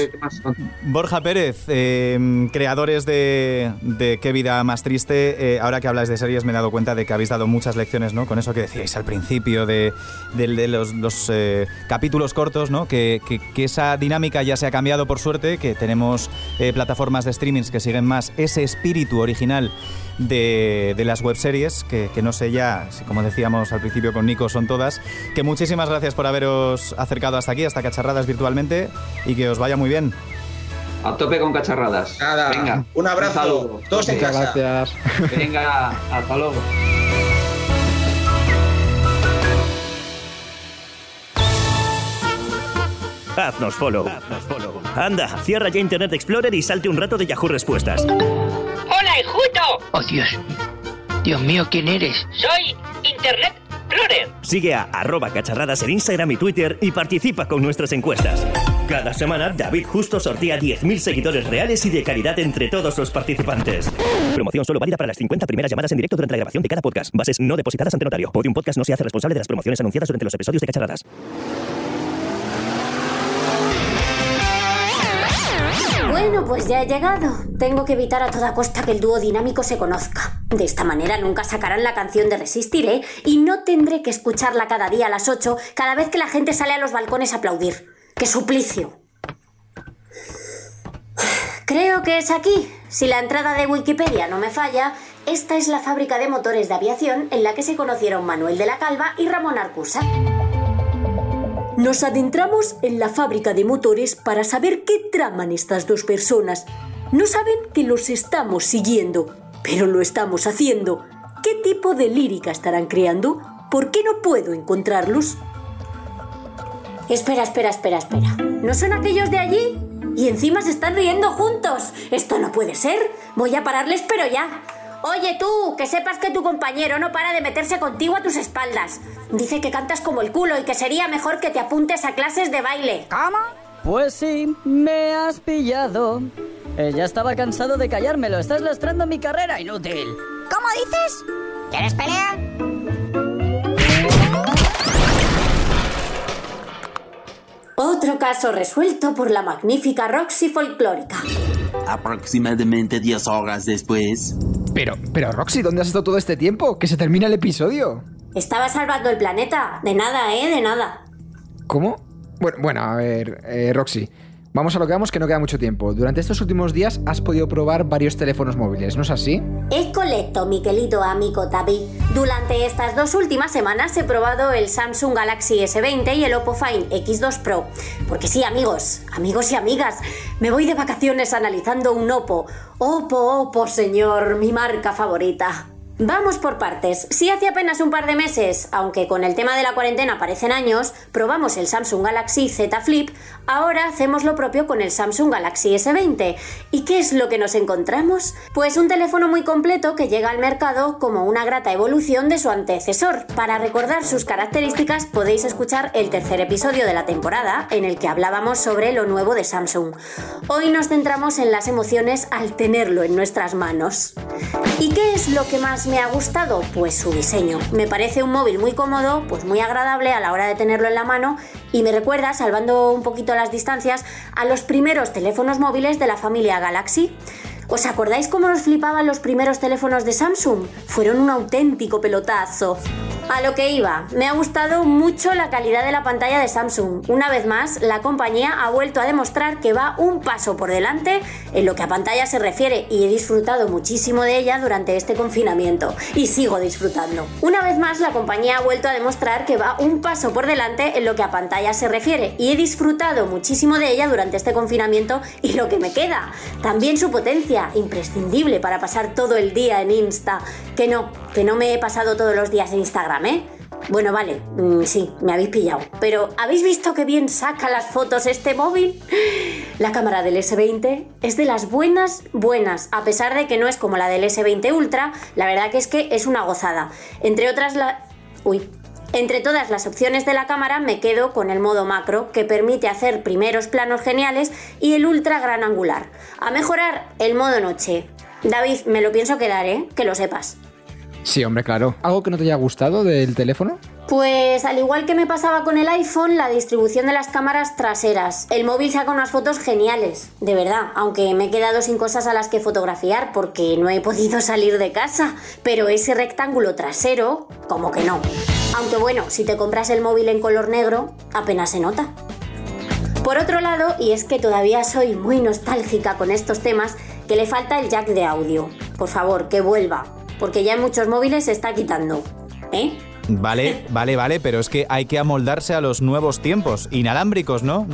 Speaker 3: Borja Pérez, eh, creadores de, de Qué vida más triste. eh, ahora que habláis de series me he dado cuenta de que habéis dado muchas lecciones, ¿no? Con eso que decíais al principio de, de- de los, los, eh, capítulos cortos, ¿no? Que, que- que esa dinámica ya se ha cambiado por suerte, que tenemos plataformas de streamings que siguen más ese espíritu original de, de las webseries, que, que no sé ya, si como decíamos al principio con Nico, son todas. Que muchísimas gracias por haberos acercado hasta aquí, hasta Cacharradas virtualmente, y que os vaya muy bien.
Speaker 21: A tope con cacharradas.
Speaker 22: Nada,
Speaker 21: Venga,
Speaker 22: un abrazo.
Speaker 21: saludo.
Speaker 22: Todos en casa.
Speaker 5: gracias.
Speaker 21: Venga, [laughs] hasta luego.
Speaker 8: Haznos follow. Anda, cierra ya Internet Explorer y salte un rato de Yahoo Respuestas.
Speaker 14: ¡Hola, hijuto!
Speaker 24: Oh, Dios. Dios mío, ¿quién eres?
Speaker 14: Soy Internet Explorer.
Speaker 8: Sigue a arroba cacharradas en Instagram y Twitter y participa con nuestras encuestas. Cada semana, David Justo sortea 10.000 seguidores reales y de calidad entre todos los participantes. Promoción solo válida para las 50 primeras llamadas en directo durante la grabación de cada podcast. Bases no depositadas ante notario. Podium Podcast no se hace responsable de las promociones anunciadas durante los episodios de Cacharradas.
Speaker 4: Bueno, pues ya he llegado. Tengo que evitar a toda costa que el dúo dinámico se conozca. De esta manera nunca sacarán la canción de Resistiré y no tendré que escucharla cada día a las 8 cada vez que la gente sale a los balcones a aplaudir. ¡Qué suplicio! Creo que es aquí. Si la entrada de Wikipedia no me falla, esta es la fábrica de motores de aviación en la que se conocieron Manuel de la Calva y Ramón Arcusa. Nos adentramos en la fábrica de motores para saber qué traman estas dos personas. No saben que los estamos siguiendo, pero lo estamos haciendo. ¿Qué tipo de lírica estarán creando? ¿Por qué no puedo encontrarlos? Espera, espera, espera, espera. ¿No son aquellos de allí? Y encima se están riendo juntos. Esto no puede ser. Voy a pararles, pero ya. Oye tú, que sepas que tu compañero no para de meterse contigo a tus espaldas. Dice que cantas como el culo y que sería mejor que te apuntes a clases de baile.
Speaker 25: ¿Cómo? Pues sí, me has pillado. Ya estaba cansado de callármelo. Estás lastrando mi carrera, inútil.
Speaker 10: ¿Cómo dices? ¿Quieres pelea?
Speaker 4: Otro caso resuelto por la magnífica Roxy folclórica.
Speaker 26: Aproximadamente 10 horas después.
Speaker 5: Pero, pero Roxy, ¿dónde has estado todo este tiempo? Que se termina el episodio.
Speaker 4: Estaba salvando el planeta. De nada, ¿eh? De nada.
Speaker 5: ¿Cómo? Bueno, bueno, a ver, eh, Roxy. Vamos a lo que vamos, que no queda mucho tiempo. Durante estos últimos días has podido probar varios teléfonos móviles, ¿no es así?
Speaker 4: Es correcto, mi querido amigo David. Durante estas dos últimas semanas he probado el Samsung Galaxy S20 y el Oppo Find X2 Pro. Porque sí, amigos, amigos y amigas, me voy de vacaciones analizando un Oppo. Oppo, Oppo, señor, mi marca favorita. Vamos por partes. Si hace apenas un par de meses, aunque con el tema de la cuarentena parecen años, probamos el Samsung Galaxy Z Flip, ahora hacemos lo propio con el Samsung Galaxy S20. ¿Y qué es lo que nos encontramos? Pues un teléfono muy completo que llega al mercado como una grata evolución de su antecesor. Para recordar sus características podéis escuchar el tercer episodio de la temporada en el que hablábamos sobre lo nuevo de Samsung. Hoy nos centramos en las emociones al tenerlo en nuestras manos. ¿Y qué es lo que más me ha gustado? Pues su diseño. Me parece un móvil muy cómodo, pues muy agradable a la hora de tenerlo en la mano y me recuerda, salvando un poquito las distancias, a los primeros teléfonos móviles de la familia Galaxy. ¿Os acordáis cómo nos flipaban los primeros teléfonos de Samsung? Fueron un auténtico pelotazo. A lo que iba, me ha gustado mucho la calidad de la pantalla de Samsung. Una vez más, la compañía ha vuelto a demostrar que va un paso por delante en lo que a pantalla se refiere y he disfrutado muchísimo de ella durante este confinamiento y sigo disfrutando. Una vez más, la compañía ha vuelto a demostrar que va un paso por delante en lo que a pantalla se refiere y he disfrutado muchísimo de ella durante este confinamiento y lo que me queda. También su potencia, imprescindible para pasar todo el día en Insta. Que no, que no me he pasado todos los días en Instagram, ¿eh? Bueno, vale, mm, sí, me habéis pillado. Pero ¿habéis visto qué bien saca las fotos este móvil? [gasps] La cámara del S20 es de las buenas, buenas, a pesar de que no es como la del S20 Ultra, la verdad que es que es una gozada. Entre otras la... Uy. Entre todas las opciones de la cámara me quedo con el modo macro, que permite hacer primeros planos geniales, y el ultra gran angular. A mejorar el modo noche. David, me lo pienso quedar, ¿eh? Que lo sepas.
Speaker 5: Sí, hombre, claro. ¿Algo que no te haya gustado del teléfono?
Speaker 4: Pues al igual que me pasaba con el iPhone, la distribución de las cámaras traseras. El móvil saca unas fotos geniales, de verdad, aunque me he quedado sin cosas a las que fotografiar porque no he podido [laughs] salir de casa. Pero ese rectángulo trasero, como que no. Aunque bueno, si te compras el móvil en color negro, apenas se nota. Por otro lado, y es que todavía soy muy nostálgica con estos temas, que le falta el jack de audio. Por favor, que vuelva, porque ya en muchos móviles se está quitando. ¿Eh?
Speaker 3: Vale, vale, vale, pero es que hay que amoldarse a los nuevos tiempos, inalámbricos, ¿no?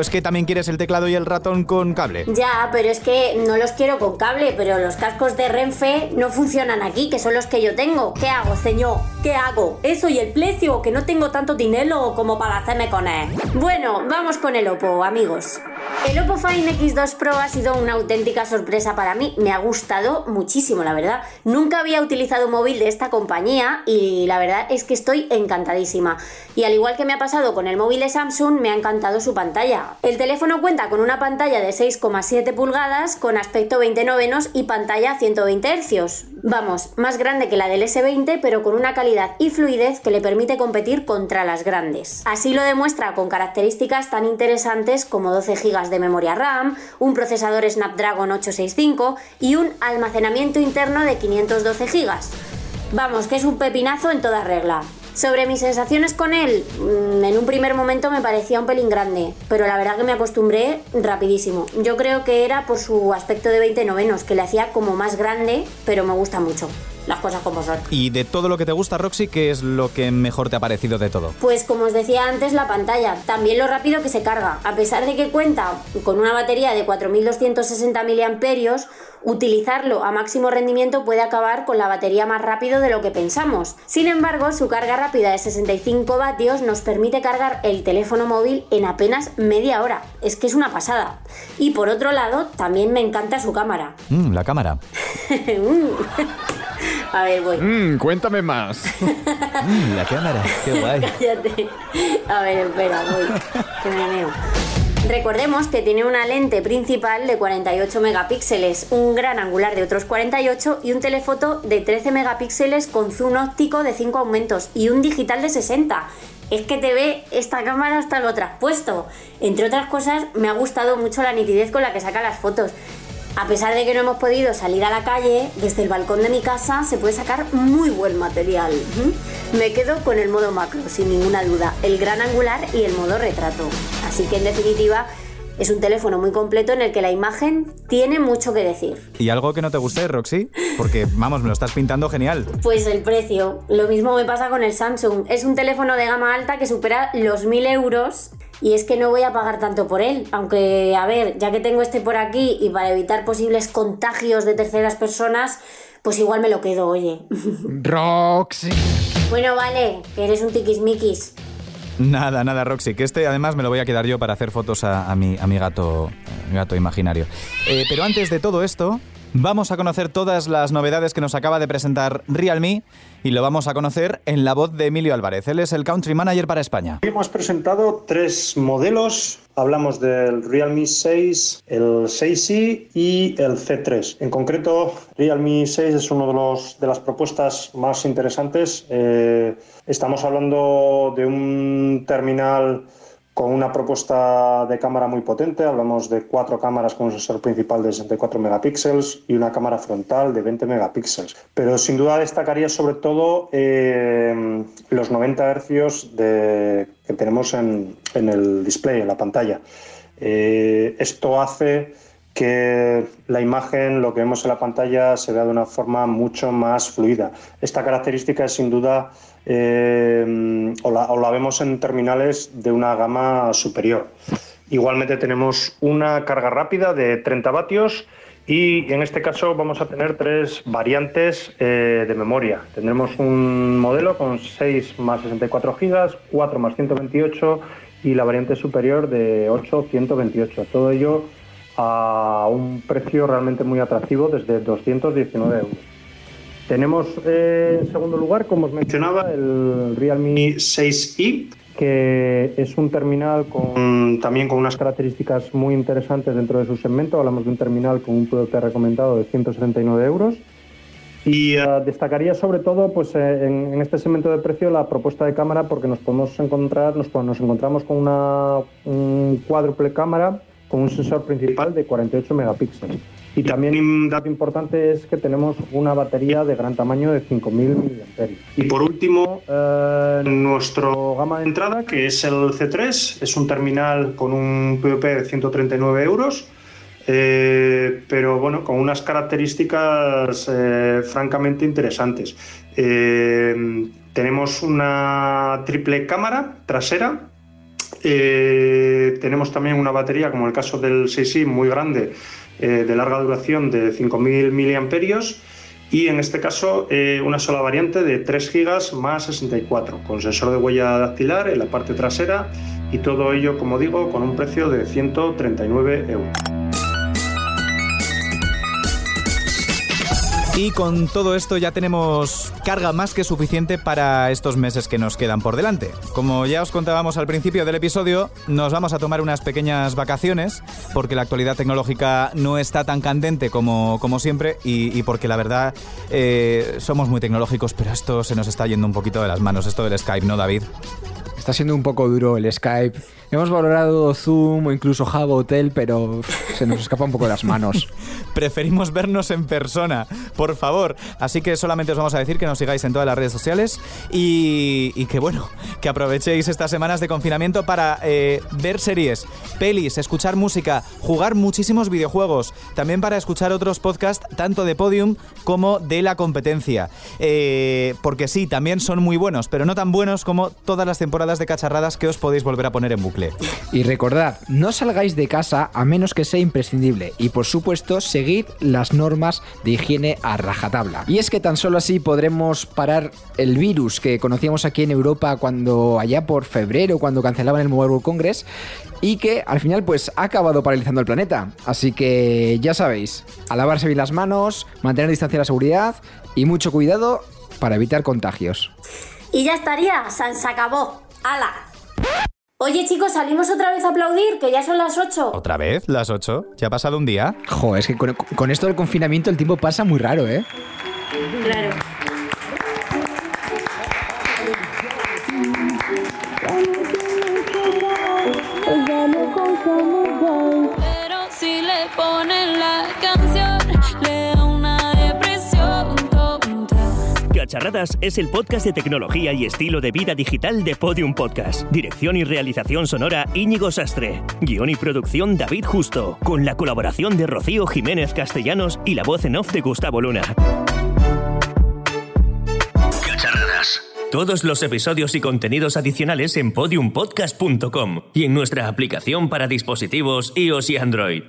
Speaker 3: Es que también quieres el teclado y el ratón con cable.
Speaker 4: Ya, pero es que no los quiero con cable, pero los cascos de Renfe no funcionan aquí, que son los que yo tengo. ¿Qué hago, señor? ¿Qué hago? Eso y el precio, que no tengo tanto dinero como para hacerme con él. Bueno, vamos con el Oppo, amigos. El Oppo Find X2 Pro ha sido una auténtica sorpresa para mí. Me ha gustado muchísimo, la verdad. Nunca había utilizado un móvil de esta compañía y la verdad es que estoy encantadísima. Y al igual que me ha pasado con el móvil de Samsung, me ha encantado su pantalla. El teléfono cuenta con una pantalla de 6,7 pulgadas con aspecto 20 novenos y pantalla 120 Hz. Vamos, más grande que la del S20, pero con una calidad y fluidez que le permite competir contra las grandes. Así lo demuestra con características tan interesantes como 12 GB de memoria RAM, un procesador Snapdragon 865 y un almacenamiento interno de 512 GB. Vamos, que es un pepinazo en toda regla. Sobre mis sensaciones con él, mm, en un primer momento me parecía un pelín grande, pero la verdad que me acostumbré rapidísimo. Yo creo que era por su aspecto de 20 novenos, que le hacía como más grande, pero me gusta mucho. Las cosas como son.
Speaker 3: Y de todo lo que te gusta, Roxy, ¿qué es lo que mejor te ha parecido de todo?
Speaker 4: Pues como os decía antes, la pantalla. También lo rápido que se carga. A pesar de que cuenta con una batería de 4260 mAh, utilizarlo a máximo rendimiento puede acabar con la batería más rápido de lo que pensamos. Sin embargo, su carga rápida de 65 vatios nos permite cargar el teléfono móvil en apenas media hora. Es que es una pasada. Y por otro lado, también me encanta su cámara.
Speaker 3: Mm, la cámara. [laughs] [laughs]
Speaker 4: A ver, voy.
Speaker 5: Mm, cuéntame más.
Speaker 3: Mm, la cámara, qué guay. [laughs]
Speaker 4: Cállate. A ver, espera, voy. Que me meo. Recordemos que tiene una lente principal de 48 megapíxeles, un gran angular de otros 48 y un telefoto de 13 megapíxeles con zoom óptico de 5 aumentos y un digital de 60. Es que te ve esta cámara hasta lo traspuesto. Entre otras cosas, me ha gustado mucho la nitidez con la que saca las fotos. A pesar de que no hemos podido salir a la calle, desde el balcón de mi casa se puede sacar muy buen material. Me quedo con el modo macro, sin ninguna duda, el gran angular y el modo retrato. Así que en definitiva es un teléfono muy completo en el que la imagen tiene mucho que decir.
Speaker 3: ¿Y algo que no te guste, Roxy? Porque, vamos, me lo estás pintando genial.
Speaker 4: Pues el precio. Lo mismo me pasa con el Samsung. Es un teléfono de gama alta que supera los 1000 euros. Y es que no voy a pagar tanto por él. Aunque, a ver, ya que tengo este por aquí y para evitar posibles contagios de terceras personas, pues igual me lo quedo, oye. [laughs]
Speaker 5: Roxy.
Speaker 4: bueno, vale, que eres un tiquismiquis.
Speaker 3: Nada, nada, Roxy, que este además me lo voy a quedar yo para hacer fotos a, a mi, a mi gato, gato imaginario. Eh, pero antes de todo esto, vamos a conocer todas las novedades que nos acaba de presentar Realme y lo vamos a conocer en la voz de Emilio Álvarez. Él es el Country Manager para España.
Speaker 27: Hemos presentado tres modelos. Hablamos del Realme 6, el 6i y el C3. En concreto, Realme 6 es uno de, de las propuestas más interesantes. Eh, estamos hablando de un terminal con una propuesta de cámara muy potente. Hablamos de cuatro cámaras con un sensor principal de 64 megapíxeles y una cámara frontal de 20 megapíxeles. Pero sin duda destacaría sobre todo eh, los 90 hercios que tenemos en, en, el display, en la pantalla. Eh, esto hace que la imagen, lo que vemos en la pantalla, se vea de una forma mucho más fluida. Esta característica es sin duda eh, o, la, o, la, vemos en terminales de una gama superior. Igualmente tenemos una carga rápida de 30 vatios y en este caso vamos a tener tres variantes eh, de memoria. Tendremos un modelo con 6 más 64 gigas, 4 más 128 y la variante superior de 8 128. Todo ello a un precio realmente muy atractivo desde 219 euros. Tenemos eh, en segundo lugar, como os mencionaba, el Realme 6i, que es un terminal con, también con unas características muy interesantes dentro de su segmento. Hablamos de un terminal con un PVP recomendado de 179 euros. Y uh, destacaría sobre todo pues, eh, en, en, este segmento de precio la propuesta de cámara porque nos podemos encontrar, nos, nos encontramos con una un cuádruple cámara con un sensor principal de 48 megapíxeles. Y también un dato importante es que tenemos una batería de gran tamaño de 5.000 mAh. Y por último, eh, nuestro gama de entrada, que es el C3, es un terminal con un PVP de 139 euros, eh, pero bueno, con unas características eh, francamente interesantes. Eh, tenemos una triple cámara trasera. tenemos también una batería, como el caso del 6i, muy grande, eh, de larga duración de 5.000 miliamperios y en este caso eh, una sola variante de 3 GB más 64 con sensor de huella dactilar en la parte trasera y todo ello como digo con un precio de 139 euros.
Speaker 3: Y con todo esto ya tenemos carga más que suficiente para estos meses que nos quedan por delante. Como ya os contábamos al principio del episodio, nos vamos a tomar unas pequeñas vacaciones porque la actualidad tecnológica no está tan candente como, como siempre y, porque la verdad eh, somos muy tecnológicos, pero esto se nos está yendo un poquito de las manos, esto del Skype, ¿no, David?
Speaker 5: Está siendo un poco duro el Skype. Hemos valorado Zoom o incluso Java Hotel, pero se nos escapa un poco de las manos. [laughs]
Speaker 3: Preferimos vernos en persona, por favor. Así que solamente os vamos a decir que nos sigáis en todas las redes sociales y, que bueno, que aprovechéis estas semanas de confinamiento para eh, ver series, pelis, escuchar música, jugar muchísimos videojuegos, también para escuchar otros podcasts tanto de Podium como de la competencia. Eh, porque sí, también son muy buenos, pero no tan buenos como todas las temporadas de cacharradas que os podéis volver a poner en bucle.
Speaker 5: Y recordad, no salgáis de casa a menos que sea imprescindible y por supuesto seguid las normas de higiene a rajatabla. Y es que tan solo así podremos parar el virus que conocíamos aquí en Europa cuando allá por febrero, cuando cancelaban el Mobile World Congress y que al final pues ha acabado paralizando el planeta. Así que ya sabéis, a lavarse bien las manos, mantener distancia de la seguridad y mucho cuidado para evitar contagios.
Speaker 4: Y ya estaría, se acabó. ¡Hala! Oye chicos, salimos otra vez a aplaudir, que ya son las 8.
Speaker 3: ¿Otra vez? ¿Las 8? ¿Ya ha pasado un día?
Speaker 5: Jo, es que con, con esto del confinamiento el tiempo pasa muy raro, ¿eh?
Speaker 4: Claro.
Speaker 28: Pero si le ponen la canción,
Speaker 8: Cacharradas es el podcast de tecnología y estilo de vida digital de Podium Podcast. Dirección y realización sonora Íñigo Sastre. Guión y producción David Justo. Con la colaboración de Rocío Jiménez Castellanos y la voz en off de Gustavo Luna.
Speaker 17: Cacharradas.
Speaker 8: Todos los episodios y contenidos adicionales en podiumpodcast.com y en nuestra aplicación para dispositivos iOS y Android.